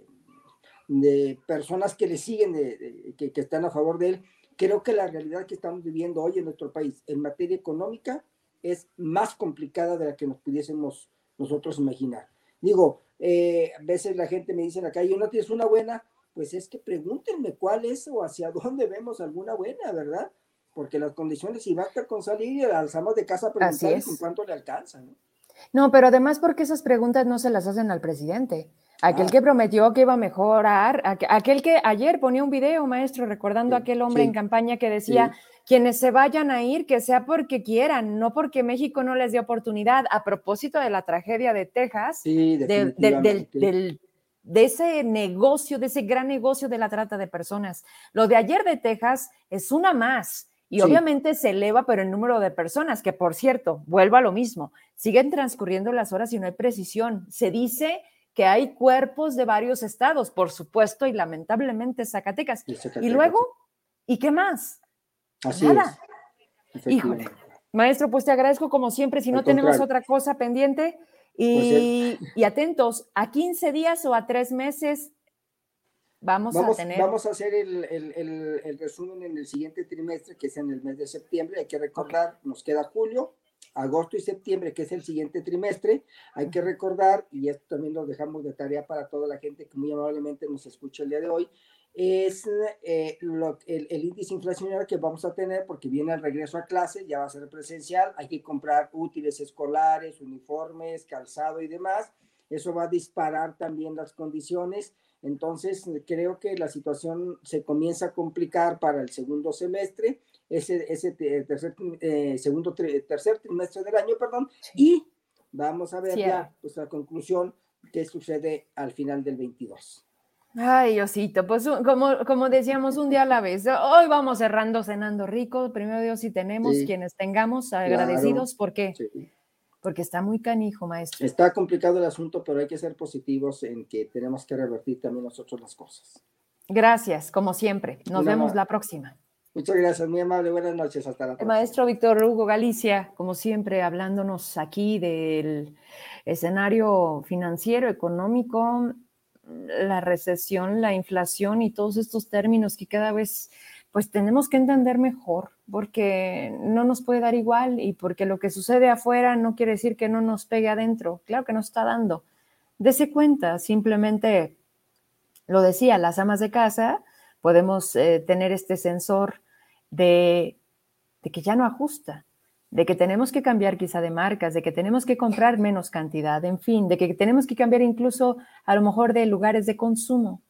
personas que le siguen, que, que están a favor de él, creo que la realidad que estamos viviendo hoy en nuestro país en materia económica es más complicada de la que nos pudiésemos nosotros imaginar. Digo, eh, a veces la gente me dice en la calle, ¿no tienes una buena? Pues es que pregúntenme cuál es o hacia dónde vemos alguna buena, ¿verdad? Porque las condiciones, si basta con salir y alzamos de casa a preguntarles en cuánto le alcanza, ¿no? No, pero además porque esas preguntas no se las hacen al presidente. Aquel ah. que prometió que iba a mejorar, aquel que ayer ponía un video, maestro, recordando a aquel hombre en campaña que decía, quienes se vayan a ir, que sea porque quieran, no porque México no les dé oportunidad. A propósito de la tragedia de Texas, de, de ese negocio, de ese gran negocio de la trata de personas. Lo de ayer de Texas es una más y obviamente se eleva, pero el número de personas, que por cierto, vuelvo a lo mismo, siguen transcurriendo las horas y no hay precisión. Se dice que hay cuerpos de varios estados, por supuesto, y lamentablemente Zacatecas. Y, luego, ¿y qué más? Así Nada. Híjole. Maestro, pues te agradezco como siempre. Si no tenemos otra cosa pendiente, y, pues y, atentos, a 15 días o a tres meses Vamos, a tener. Vamos a hacer el, el, el, resumen en el siguiente trimestre, que es en el mes de septiembre. Hay que recordar, nos queda julio, agosto y septiembre, que es el siguiente trimestre. Hay que recordar, y esto también lo dejamos de tarea para toda la gente que muy amablemente nos escucha el día de hoy, es eh, lo, el, el, índice inflacionario que vamos a tener porque viene el regreso a clase, ya va a ser presencial, hay que comprar útiles escolares, uniformes, calzado y demás. Eso va a disparar también las condiciones entonces, creo que la situación se comienza a complicar para el segundo semestre, ese, ese tercer, eh, segundo, tercer trimestre del año, perdón, y vamos a ver ya pues, la conclusión qué sucede al final del 22. Ay, Osito, pues como, como decíamos, un día a la vez. Hoy vamos cerrando cenando rico. Primero Dios, si tenemos quienes tengamos agradecidos, porque porque está muy canijo, maestro. Está complicado el asunto, pero hay que ser positivos en que tenemos que revertir también nosotros las cosas. Gracias, como siempre. Nos vemos la próxima. Muchas gracias, muy amable. Buenas noches. Hasta la próxima. Maestro Víctor Hugo Galicia, como siempre, hablándonos aquí del escenario financiero, económico, la recesión, la inflación y todos estos términos que cada vez pues tenemos que entender mejor, porque no nos puede dar igual y porque lo que sucede afuera no quiere decir que no nos pegue adentro. Claro que nos está dando. Dese cuenta, simplemente lo decía, las amas de casa podemos eh, tener este sensor de, que ya no ajusta, de que tenemos que cambiar quizá de marcas, de que tenemos que comprar menos cantidad, en fin, de que tenemos que cambiar incluso a lo mejor de lugares de consumo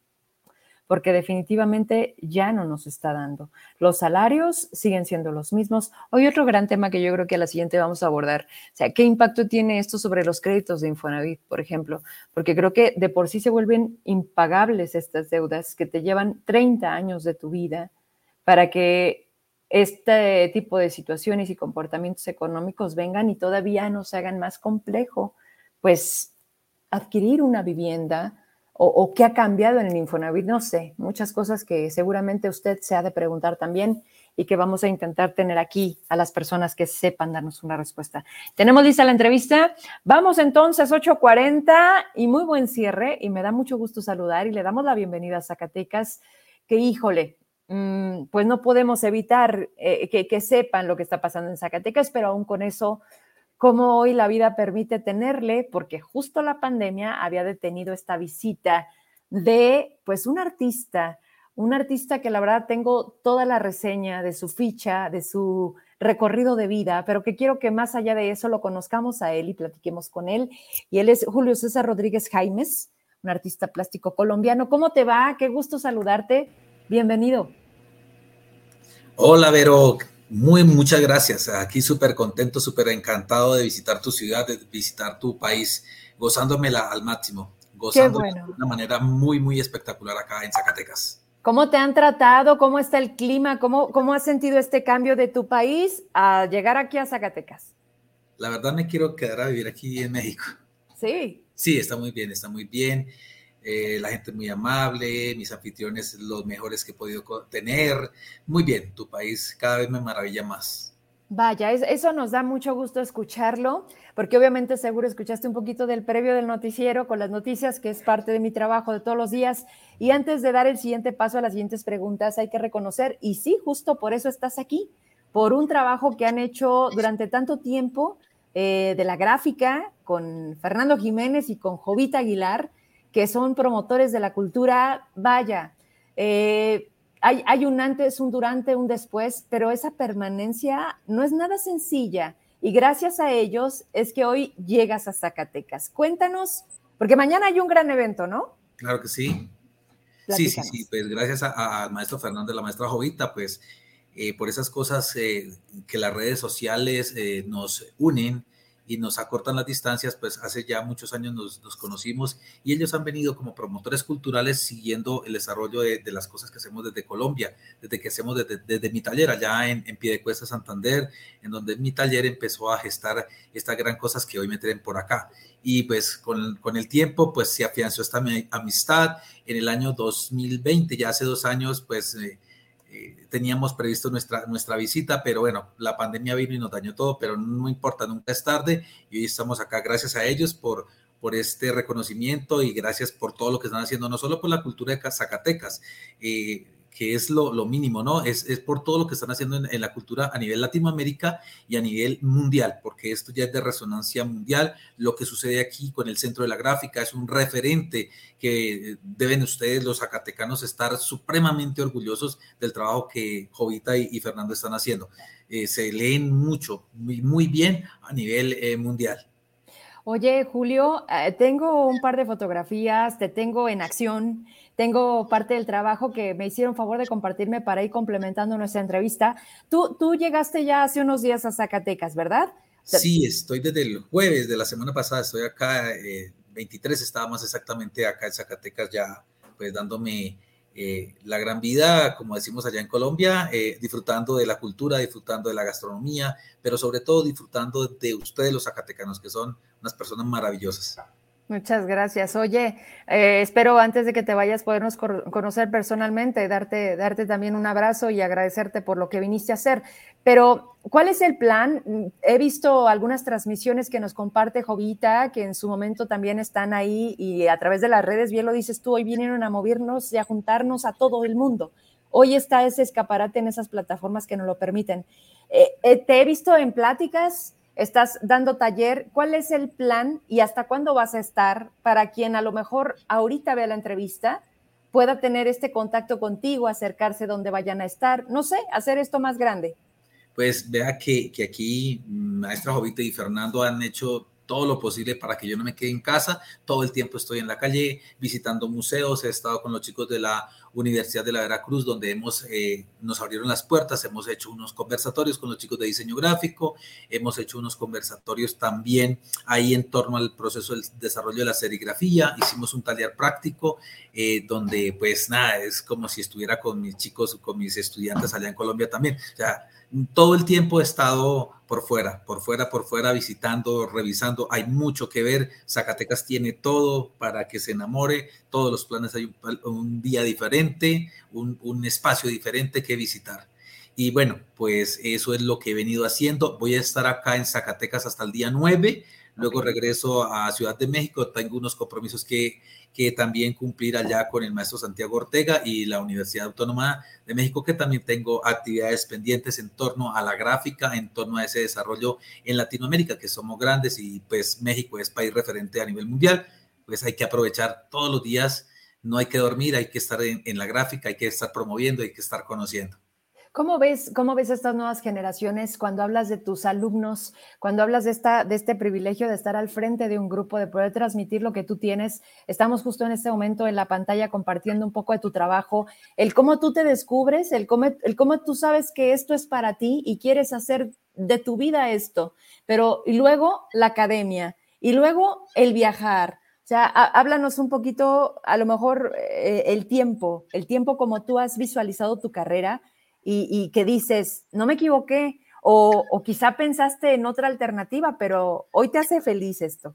porque definitivamente ya no nos está dando. Los salarios siguen siendo los mismos. Hoy otro gran tema que yo creo que a la siguiente vamos a abordar, sea, ¿qué impacto tiene esto sobre los créditos de Infonavit, por ejemplo? Porque creo que de por sí se vuelven impagables estas deudas que te llevan 30 años de tu vida para que este tipo de situaciones y comportamientos económicos vengan y todavía nos hagan más complejo, pues adquirir una vivienda, o, qué ha cambiado en el Infonavit, no sé, muchas cosas que seguramente usted se ha de preguntar también y que vamos a intentar tener aquí a las personas que sepan darnos una respuesta. Tenemos lista la entrevista. Vamos entonces, 8.40 y muy buen cierre y me da mucho gusto saludar y le damos la bienvenida a Zacatecas, que híjole, pues no podemos evitar eh, que, sepan lo que está pasando en Zacatecas, pero aún con eso cómo hoy la vida permite tenerle, porque justo la pandemia había detenido esta visita de pues un artista, un artista que la verdad tengo toda la reseña de su ficha, de su recorrido de vida, pero que quiero que más allá de eso lo conozcamos a él y platiquemos con él. Y él es Julio César Rodríguez Jaimes, un artista plástico colombiano. ¿Cómo te va? Qué gusto saludarte. Bienvenido. Hola, Vero. Muy, muchas gracias. Aquí súper contento, súper encantado de visitar tu ciudad, de visitar tu país, gozándomela al máximo, gozándome de una manera muy, muy espectacular acá en Zacatecas. ¿Cómo te han tratado? ¿Cómo está el clima? ¿Cómo, ¿Cómo has sentido este cambio de tu país a llegar aquí a Zacatecas? La verdad me quiero quedar a vivir aquí en México. Sí. Sí, está muy bien, está muy bien. Eh, la gente muy amable, mis anfitriones los mejores que he podido tener. Muy bien, tu país cada vez me maravilla más. Vaya, eso nos da mucho gusto escucharlo, porque obviamente seguro escuchaste un poquito del previo del noticiero con las noticias, que es parte de mi trabajo de todos los días. Y antes de dar el siguiente paso a las siguientes preguntas, hay que reconocer, y sí, justo por eso estás aquí, por un trabajo que han hecho durante tanto tiempo eh, de la gráfica con Fernando Jiménez y con Jovita Aguilar, que son promotores de la cultura. Vaya, eh, hay, un antes, un durante, un después, pero esa permanencia no es nada sencilla. Y gracias a ellos es que hoy llegas a Zacatecas. Cuéntanos, porque mañana hay un gran evento, ¿no? Claro que sí. Sí, sí, sí, pues gracias al maestro Fernando y la maestra Jovita, pues eh, por esas cosas eh, que las redes sociales nos unen, y nos acortan las distancias, pues hace ya muchos años nos, conocimos y ellos han venido como promotores culturales siguiendo el desarrollo de, las cosas que hacemos desde Colombia, desde que hacemos desde, mi taller allá en, en Piedecuesta, Santander, en donde mi taller empezó a gestar estas gran cosas que hoy me traen por acá. Y pues con, con el tiempo, pues se afianzó esta amistad. En el año 2020, ya hace dos años, pues... Eh, eh, teníamos previsto nuestra, nuestra visita, pero bueno, la pandemia vino y nos dañó todo, pero no importa, nunca es tarde. Y hoy estamos acá gracias a ellos por, por este reconocimiento y gracias por todo lo que están haciendo, no solo por la cultura de Zacatecas, eh, que es lo, lo, mínimo, ¿no? Es, es, por todo lo que están haciendo en, la cultura a nivel Latinoamérica y a nivel mundial, porque esto ya es de resonancia mundial. Lo que sucede aquí con el Centro de la Gráfica es un referente que deben ustedes, los zacatecanos, estar supremamente orgullosos del trabajo que Jovita y, Fernando están haciendo. Eh, se leen mucho, muy, muy bien a nivel eh, mundial. Oye, Julio, eh, tengo un par de fotografías, te tengo en acción, tengo parte del trabajo que me hicieron favor de compartirme para ir complementando nuestra entrevista. Tú, tú llegaste ya hace unos días a Zacatecas, ¿verdad? Sí, estoy desde el jueves de la semana pasada, estoy acá, 23 eh, estábamos exactamente acá en Zacatecas ya, pues dándome eh, la gran vida, como decimos allá en Colombia, eh, disfrutando de la cultura, disfrutando de la gastronomía, pero sobre todo disfrutando de ustedes los zacatecanos, que son unas personas maravillosas. Muchas gracias. Oye, eh, espero antes de que te vayas podernos conocer personalmente, darte, darte también un abrazo y agradecerte por lo que viniste a hacer. Pero, ¿cuál es el plan? He visto algunas transmisiones que nos comparte Jovita, que en su momento también están ahí y a través de las redes, bien lo dices tú, hoy vinieron a movernos y a juntarnos a todo el mundo. Hoy está ese escaparate en esas plataformas que nos lo permiten. Eh, eh, te he visto en pláticas estás dando taller, ¿cuál es el plan y hasta cuándo vas a estar para quien a lo mejor ahorita vea la entrevista pueda tener este contacto contigo, acercarse donde vayan a estar, no sé, hacer esto más grande? Pues vea que, que aquí Maestra Jovita y Fernando han hecho todo lo posible para que yo no me quede en casa. Todo el tiempo estoy en la calle visitando museos. He estado con los chicos de la Universidad de la Veracruz, donde hemos, eh, nos abrieron las puertas. Hemos hecho unos conversatorios con los chicos de diseño gráfico. Hemos hecho unos conversatorios también ahí en torno al proceso del desarrollo de la serigrafía. Hicimos un taller práctico eh, donde, pues nada, es como si estuviera con mis chicos, con mis estudiantes allá en Colombia también. O sea, todo el tiempo he estado por fuera, por fuera, por fuera, visitando, revisando. Hay mucho que ver. Zacatecas tiene todo para que se enamore. Todos los planes hay un, día diferente, un, un, espacio diferente que visitar. Y bueno, pues eso es lo que he venido haciendo. Voy a estar acá en Zacatecas hasta el día 9. Luego regreso a Ciudad de México. Tengo unos compromisos que, que también cumplir allá con el maestro Santiago Ortega y la Universidad Autónoma de México, que también tengo actividades pendientes en torno a la gráfica, en torno a ese desarrollo en Latinoamérica, que somos grandes y pues México es país referente a nivel mundial. Pues hay que aprovechar todos los días, no hay que dormir, hay que estar en, la gráfica, hay que estar promoviendo, hay que estar conociendo. ¿Cómo ves, ¿Cómo ves estas nuevas generaciones cuando hablas de tus alumnos, cuando hablas de, esta, de este privilegio de estar al frente de un grupo, de poder transmitir lo que tú tienes? Estamos justo en este momento en la pantalla compartiendo un poco de tu trabajo, el cómo tú te descubres, el cómo, el cómo tú sabes que esto es para ti y quieres hacer de tu vida esto, pero y luego la academia y luego el viajar. O sea, háblanos un poquito, a lo mejor eh, el tiempo, el tiempo como tú has visualizado tu carrera y, que dices, no me equivoqué, o, quizá pensaste en otra alternativa, pero hoy te hace feliz esto.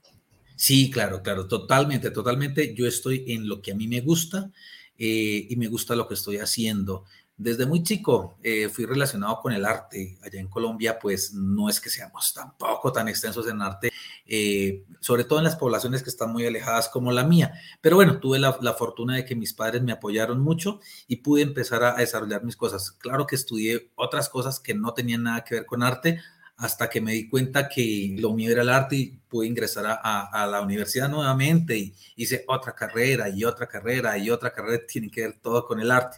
Sí, claro, claro, totalmente, totalmente. Yo estoy en lo que a mí me gusta eh, y me gusta lo que estoy haciendo. desde muy chico eh, fui relacionado con el arte. Allá en Colombia, pues no es que seamos tampoco tan extensos en arte, eh, sobre todo en las poblaciones que están muy alejadas como la mía. Pero bueno, tuve la, fortuna de que mis padres me apoyaron mucho y pude empezar a, desarrollar mis cosas. Claro que estudié otras cosas que no tenían nada que ver con arte hasta que me di cuenta que lo mío era el arte y pude ingresar a, la universidad nuevamente y hice otra carrera y otra carrera y otra carrera, tiene que ver todo con el arte.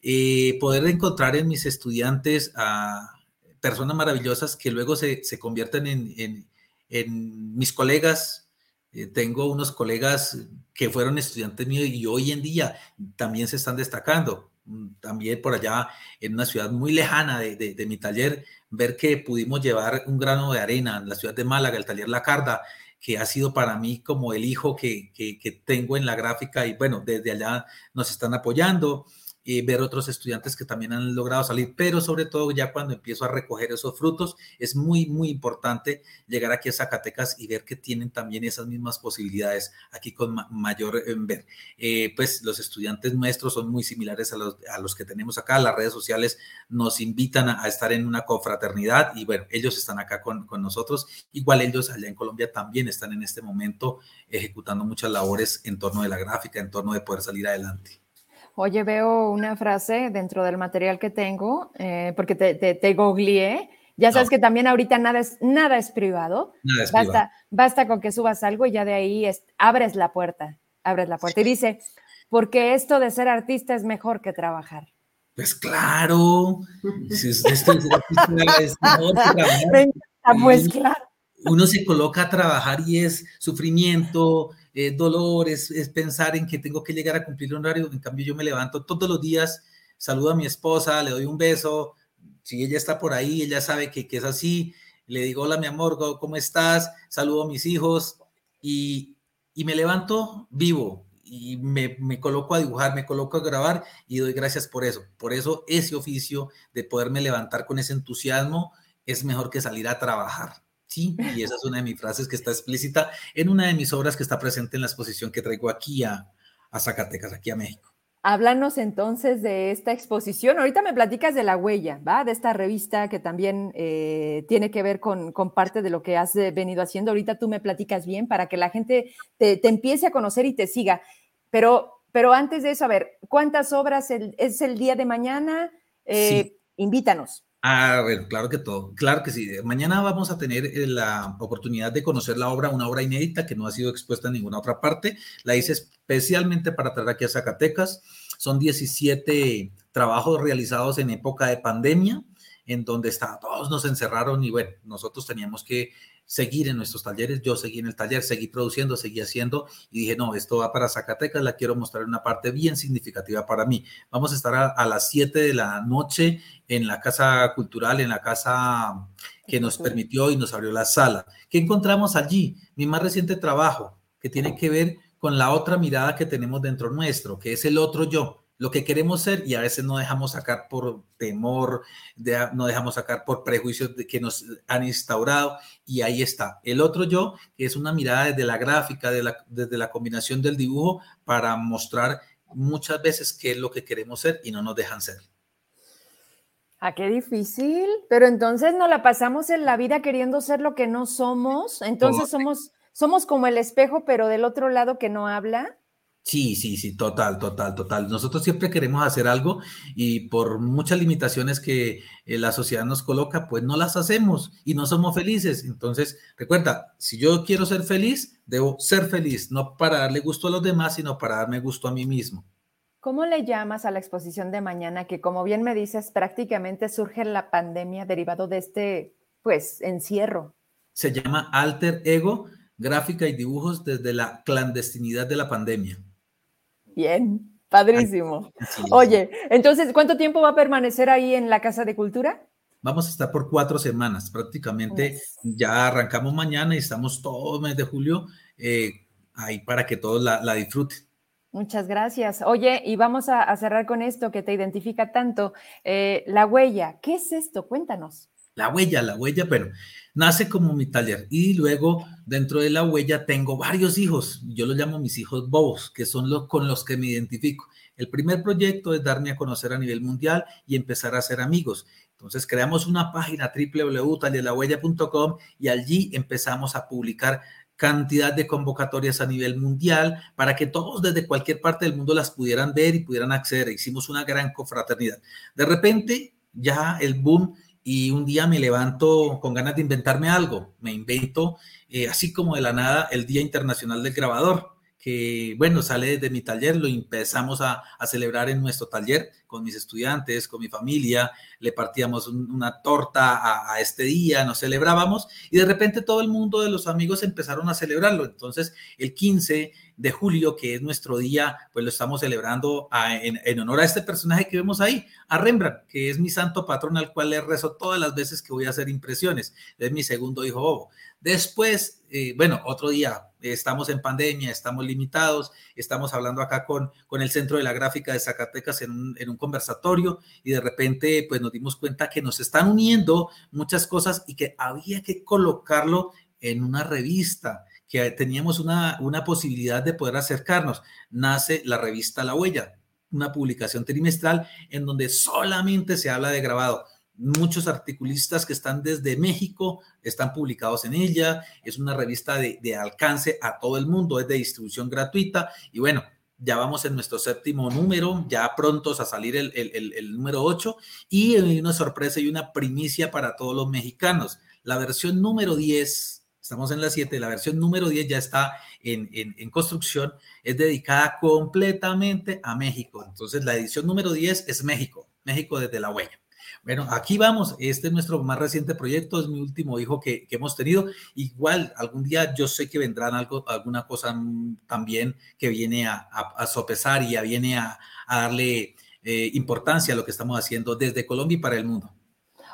Eh, poder encontrar en mis estudiantes a personas maravillosas que luego se, se convierten en, en, mis colegas. Eh, tengo unos colegas que fueron estudiantes míos y hoy en día también se están destacando. Mm, también por allá en una ciudad muy lejana de, de, mi taller, ver que pudimos llevar un grano de arena en la ciudad de Málaga, el taller La Carda, que ha sido para mí como el hijo que, que tengo en la gráfica y bueno, desde allá nos están apoyando y ver otros estudiantes que también han logrado salir, pero sobre todo ya cuando empiezo a recoger esos frutos, es muy, muy importante llegar aquí a Zacatecas y ver que tienen también esas mismas posibilidades aquí con mayor en ver. Eh, pues los estudiantes nuestros son muy similares a los, a los que tenemos acá, las redes sociales nos invitan a, estar en una confraternidad y bueno, ellos están acá con, con nosotros, igual ellos allá en Colombia también están en este momento ejecutando muchas labores en torno de la gráfica, en torno de poder salir adelante. Oye, veo una frase dentro del material que tengo, eh, porque te, te, te googleé. Ya sabes que también ahorita nada es, nada es privado. Nada es basta, privado. basta con que subas algo y ya de ahí abres la puerta. Abres la puerta. Y dice, porque esto de ser artista es mejor que trabajar. Pues claro. pues claro. Uno se coloca a trabajar y es sufrimiento, eh, dolor, es, pensar en que tengo que llegar a cumplir un horario. En cambio, yo me levanto todos los días, saludo a mi esposa, le doy un beso. Si ella está por ahí, ella sabe que, es así. Le digo, hola, mi amor, ¿cómo estás? Saludo a mis hijos y, me levanto vivo y me, coloco a dibujar, me coloco a grabar y doy gracias por eso. Por eso ese oficio de poderme levantar con ese entusiasmo es mejor que salir a trabajar. Sí, y esa es una de mis frases que está explícita en una de mis obras que está presente en la exposición que traigo aquí a, Zacatecas, aquí a México. Háblanos entonces de esta exposición. Ahorita me platicas de La Huella, ¿va? De esta revista que también eh, tiene que ver con, parte de lo que has eh, venido haciendo. Ahorita tú me platicas bien para que la gente te, empiece a conocer y te siga. Pero, pero antes de eso, a ver, ¿cuántas obras es el día de mañana? Eh, invítanos. Ah, bueno, claro que todo, claro que sí. Mañana vamos a tener eh, la oportunidad de conocer la obra, una obra inédita que no ha sido expuesta en ninguna otra parte. La hice especialmente para traer aquí a Zacatecas. Son 17 trabajos realizados en época de pandemia, en donde todos nos encerraron y bueno, nosotros teníamos que seguir en nuestros talleres. Yo seguí en el taller, seguí produciendo, seguí haciendo y dije, no, esto va para Zacatecas, la quiero mostrar una parte bien significativa para mí. Vamos a estar a, las 7 de la noche en la Casa Cultural, en la casa que nos permitió y nos abrió la sala. ¿Qué encontramos allí? Mi más reciente trabajo, que tiene que ver con la otra mirada que tenemos dentro nuestro, que es el otro yo lo que queremos ser y a veces no dejamos sacar por temor, no dejamos sacar por prejuicios de que nos han instaurado y ahí está. El otro yo, que es una mirada desde la gráfica, desde la combinación del dibujo para mostrar muchas veces qué es lo que queremos ser y no nos dejan ser. Ah, qué difícil, pero entonces nos la pasamos en la vida queriendo ser lo que no somos, entonces somos, somos como el espejo, pero del otro lado que no habla. Sí, sí, sí, total, total, total. Nosotros siempre queremos hacer algo y por muchas limitaciones que eh, la sociedad nos coloca, pues no las hacemos y no somos felices. Entonces, recuerda, si yo quiero ser feliz, debo ser feliz, no para darle gusto a los demás, sino para darme gusto a mí mismo. ¿Cómo le llamas a la exposición de mañana que, como bien me dices, prácticamente surge la pandemia derivado de este, pues, encierro? Se llama Alter Ego, gráfica y dibujos desde la clandestinidad de la pandemia. Bien, padrísimo. Oye, entonces, ¿cuánto tiempo va a permanecer ahí en la Casa de Cultura? Vamos a estar por cuatro semanas, prácticamente ya arrancamos mañana y estamos todo el mes de julio eh, ahí para que todos la, disfruten. Muchas gracias. Oye, y vamos a, cerrar con esto que te identifica tanto, eh, la huella. ¿Qué es esto? Cuéntanos. La huella, la huella, pero nace como mi taller y luego dentro de la huella tengo varios hijos, yo los llamo mis hijos bobos, que son los con los que me identifico. El primer proyecto es darme a conocer a nivel mundial y empezar a hacer amigos. Entonces creamos una página www.talierlahuella.com y allí empezamos a publicar cantidad de convocatorias a nivel mundial para que todos desde cualquier parte del mundo las pudieran ver y pudieran acceder. Hicimos una gran confraternidad. De repente, ya el boom y un día me levanto con ganas de inventarme algo. Me invento, eh, así como de la nada, el Día Internacional del Grabador que, bueno, sale desde mi taller, lo empezamos a, celebrar en nuestro taller con mis estudiantes, con mi familia, le partíamos una torta a, a, este día, nos celebrábamos y de repente todo el mundo de los amigos empezaron a celebrarlo. Entonces, el 15 de julio, que es nuestro día, pues lo estamos celebrando en, honor a este personaje que vemos ahí, a Rembrandt, que es mi santo patrón al cual le rezo todas las veces que voy a hacer impresiones. Es mi segundo hijo bobo. Después, eh, bueno, otro día, estamos en pandemia, estamos limitados, estamos hablando acá con, con el Centro de la Gráfica de Zacatecas en un, en un conversatorio y de repente pues nos dimos cuenta que nos están uniendo muchas cosas y que había que colocarlo en una revista que teníamos una, una posibilidad de poder acercarnos. Nace la revista La Huella, una publicación trimestral en donde solamente se habla de grabado. Muchos articulistas que están desde México están publicados en ella. Es una revista de, de alcance a todo el mundo, es de distribución gratuita y bueno, ya vamos en nuestro séptimo número, ya prontos a salir el, el, el, número 8 y una sorpresa y una primicia para todos los mexicanos. La versión número 10 Estamos en la 7, la versión número 10 ya está en, en, construcción, es dedicada completamente a México. Entonces, la edición número 10 es México, México desde la huella. Bueno, aquí vamos, este es nuestro más reciente proyecto, es mi último hijo que, que hemos tenido. Igual, algún día yo sé que vendrán algo, alguna cosa también que viene a, a, sopesar y ya viene a, darle eh, importancia a lo que estamos haciendo desde Colombia y para el mundo.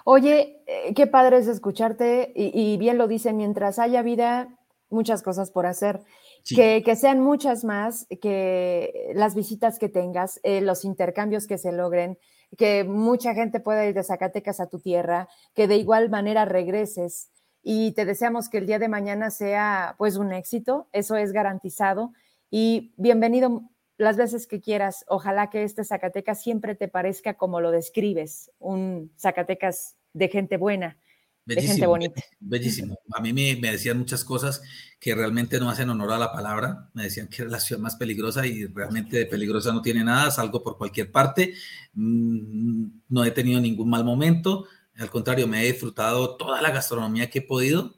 Oye, eh, qué padre es escucharte y, bien lo dice, mientras haya vida, muchas cosas por hacer. Que, sean muchas más, que las visitas que tengas, eh, los intercambios que se logren, que mucha gente pueda ir de Zacatecas a tu tierra, que de igual manera regreses y te deseamos que el día de mañana sea pues un éxito, eso es garantizado y bienvenido las veces que quieras. Ojalá que este Zacatecas siempre te parezca como lo describes, un Zacatecas de gente buena, de gente bonita. Bellísimo. A mí me, decían muchas cosas que realmente no hacen honor a la palabra. Me decían que era la ciudad más peligrosa y realmente de peligrosa no tiene nada. Salgo por cualquier parte. Mm, no he tenido ningún mal momento. Al contrario, me he disfrutado toda la gastronomía que he podido.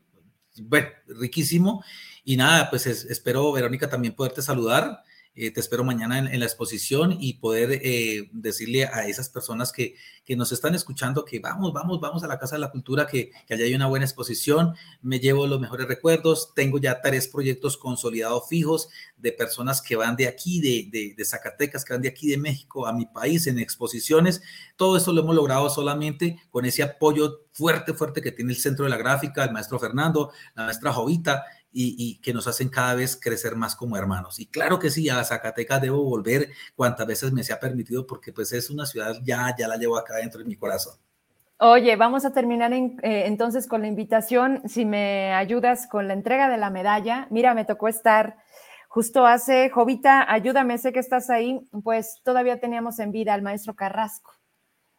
Bueno, riquísimo. Y nada, pues espero, Verónica, también poderte saludar. Eh, te espero mañana en, la exposición y poder eh, decirle a esas personas que, que, nos están escuchando que vamos, vamos, vamos a la Casa de la Cultura, que, que allá hay una buena exposición. Me llevo los mejores recuerdos. Tengo ya tres proyectos consolidados fijos de personas que van de aquí, de, de, de Zacatecas, que van de aquí de México a mi país en exposiciones. Todo esto lo hemos logrado solamente con ese apoyo fuerte, fuerte que tiene el Centro de la Gráfica, el maestro Fernando, la maestra Jovita y, que nos hacen cada vez crecer más como hermanos. Y claro que sí, a Zacatecas debo volver cuantas veces me sea permitido porque pues es una ciudad, ya, ya la llevo acá dentro de mi corazón. Oye, vamos a terminar eh, entonces con la invitación. Si me ayudas con la entrega de la medalla, mira, me tocó estar justo hace, Jovita, ayúdame, sé que estás ahí, pues todavía teníamos en vida al maestro Carrasco.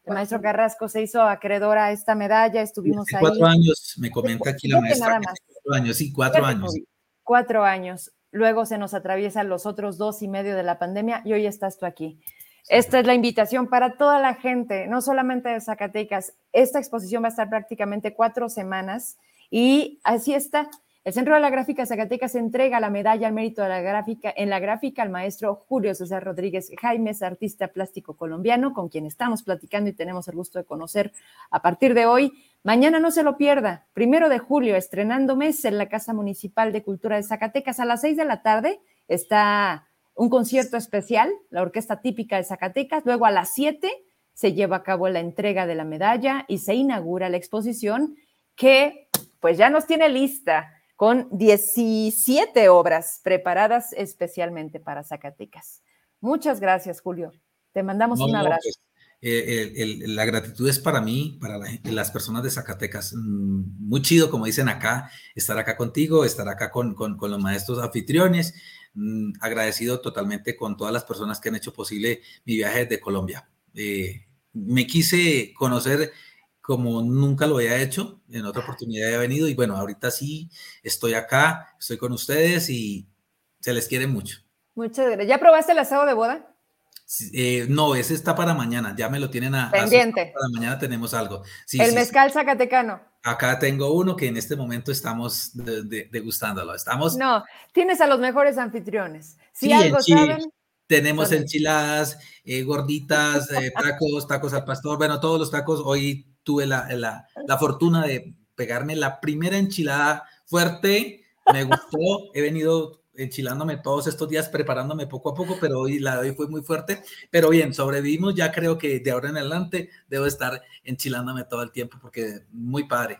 El maestro Carrasco se hizo acreedor a esta medalla, estuvimos ahí. Cuatro años, me comenta aquí la maestra. Cuatro años, sí, cuatro años. Cuatro años. Luego se nos atraviesan los otros dos y medio de la pandemia y hoy estás tú aquí. Esta es la invitación para toda la gente, no solamente de Zacatecas. Esta exposición va a estar prácticamente cuatro semanas y así está. El Centro de la Gráfica Zacatecas entrega la medalla al mérito de la gráfica en la gráfica al maestro Julio César Rodríguez Jaimes, artista plástico colombiano, con quien estamos platicando y tenemos el gusto de conocer a partir de hoy. Mañana no se lo pierda, primero de julio, estrenando mes en la Casa Municipal de Cultura de Zacatecas a las seis de la tarde. Está un concierto especial, la orquesta típica de Zacatecas. Luego a las siete se lleva a cabo la entrega de la medalla y se inaugura la exposición que pues ya nos tiene lista con 17 obras preparadas especialmente para Zacatecas. Muchas gracias, Julio. Te mandamos un abrazo. Pues, eh, la gratitud es para mí, para las personas de Zacatecas. Mm, muy chido, como dicen acá, estar acá contigo, estar acá con, los maestros anfitriones. Mm, agradecido totalmente con todas las personas que han hecho posible mi viaje desde Colombia. Eh, me quise conocer como nunca lo había hecho, en otra oportunidad he venido y bueno, ahorita sí estoy acá, estoy con ustedes y se les quiere mucho. Muchas gracias. ¿Ya probaste el asado de boda? Eh, no, ese está para mañana, ya me lo tienen a... Pendiente. para mañana tenemos algo. el mezcal zacatecano. Acá tengo uno que en este momento estamos degustándolo. Estamos... No, tienes a los mejores anfitriones. Si algo saben... Tenemos enchiladas, eh, gorditas, eh, tacos, tacos al pastor, bueno, todos los tacos. Hoy tuve la, la, la fortuna de pegarme la primera enchilada fuerte, me gustó, he venido enchilándome todos estos días, preparándome poco a poco, pero hoy la de hoy fue muy fuerte. Pero bien, sobrevivimos, ya creo que de ahora en adelante debo estar enchilándome todo el tiempo porque muy padre.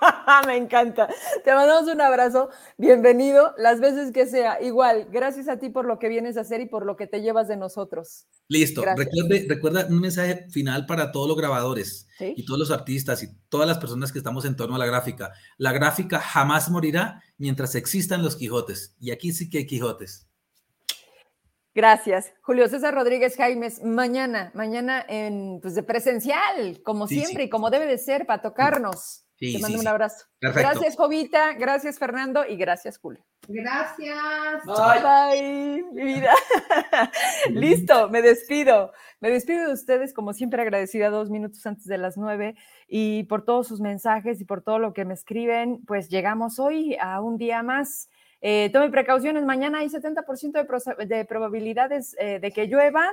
Me encanta. Te mandamos un abrazo. Bienvenido las veces que sea. Igual, gracias a ti por lo que vienes a hacer y por lo que te llevas de nosotros. Listo. Recuerde, recuerda un mensaje final para todos los grabadores y todos los artistas y todas las personas que estamos en torno a la gráfica. La gráfica jamás morirá mientras existan los Quijotes. Y aquí sí que hay Quijotes. Gracias. Julio César Rodríguez Jaimes, mañana, mañana en, pues de presencial, como siempre y como debe de ser, para tocarnos. Te mando un abrazo. Gracias, Jovita. Gracias, Fernando. Y gracias, Julio. Gracias. Bye, mi vida. Listo, me despido. Me despido de ustedes, como siempre, agradecida dos minutos antes de las nueve y por todos sus mensajes y por todo lo que me escriben. Pues llegamos hoy a un día más. Eh, tome precauciones. Mañana hay 70% de, de probabilidades eh, de que llueva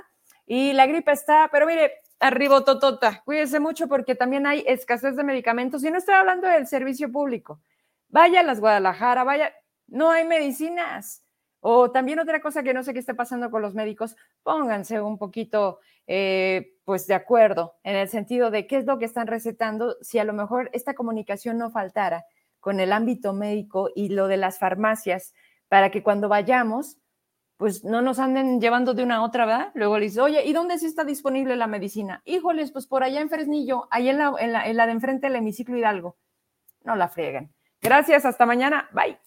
y la gripe está, pero mire, arriba totota. Cuídese mucho porque también hay escasez de medicamentos. Y no estoy hablando del servicio público. Vaya a las Guadalajara, vaya, no hay medicinas. O también otra cosa que no sé qué está pasando con los médicos, pónganse un poquito, eh, pues, de acuerdo en el sentido de qué es lo que están recetando, si a lo mejor esta comunicación no faltara con el ámbito médico y lo de las farmacias, para que cuando vayamos pues no nos anden llevando de una a otra, ¿verdad? Luego le dice, oye, ¿y dónde sí está disponible la medicina? Híjoles, pues por allá en Fresnillo, ahí en la, en la, en la de enfrente del hemiciclo Hidalgo. No la frieguen. Gracias, hasta mañana. Bye.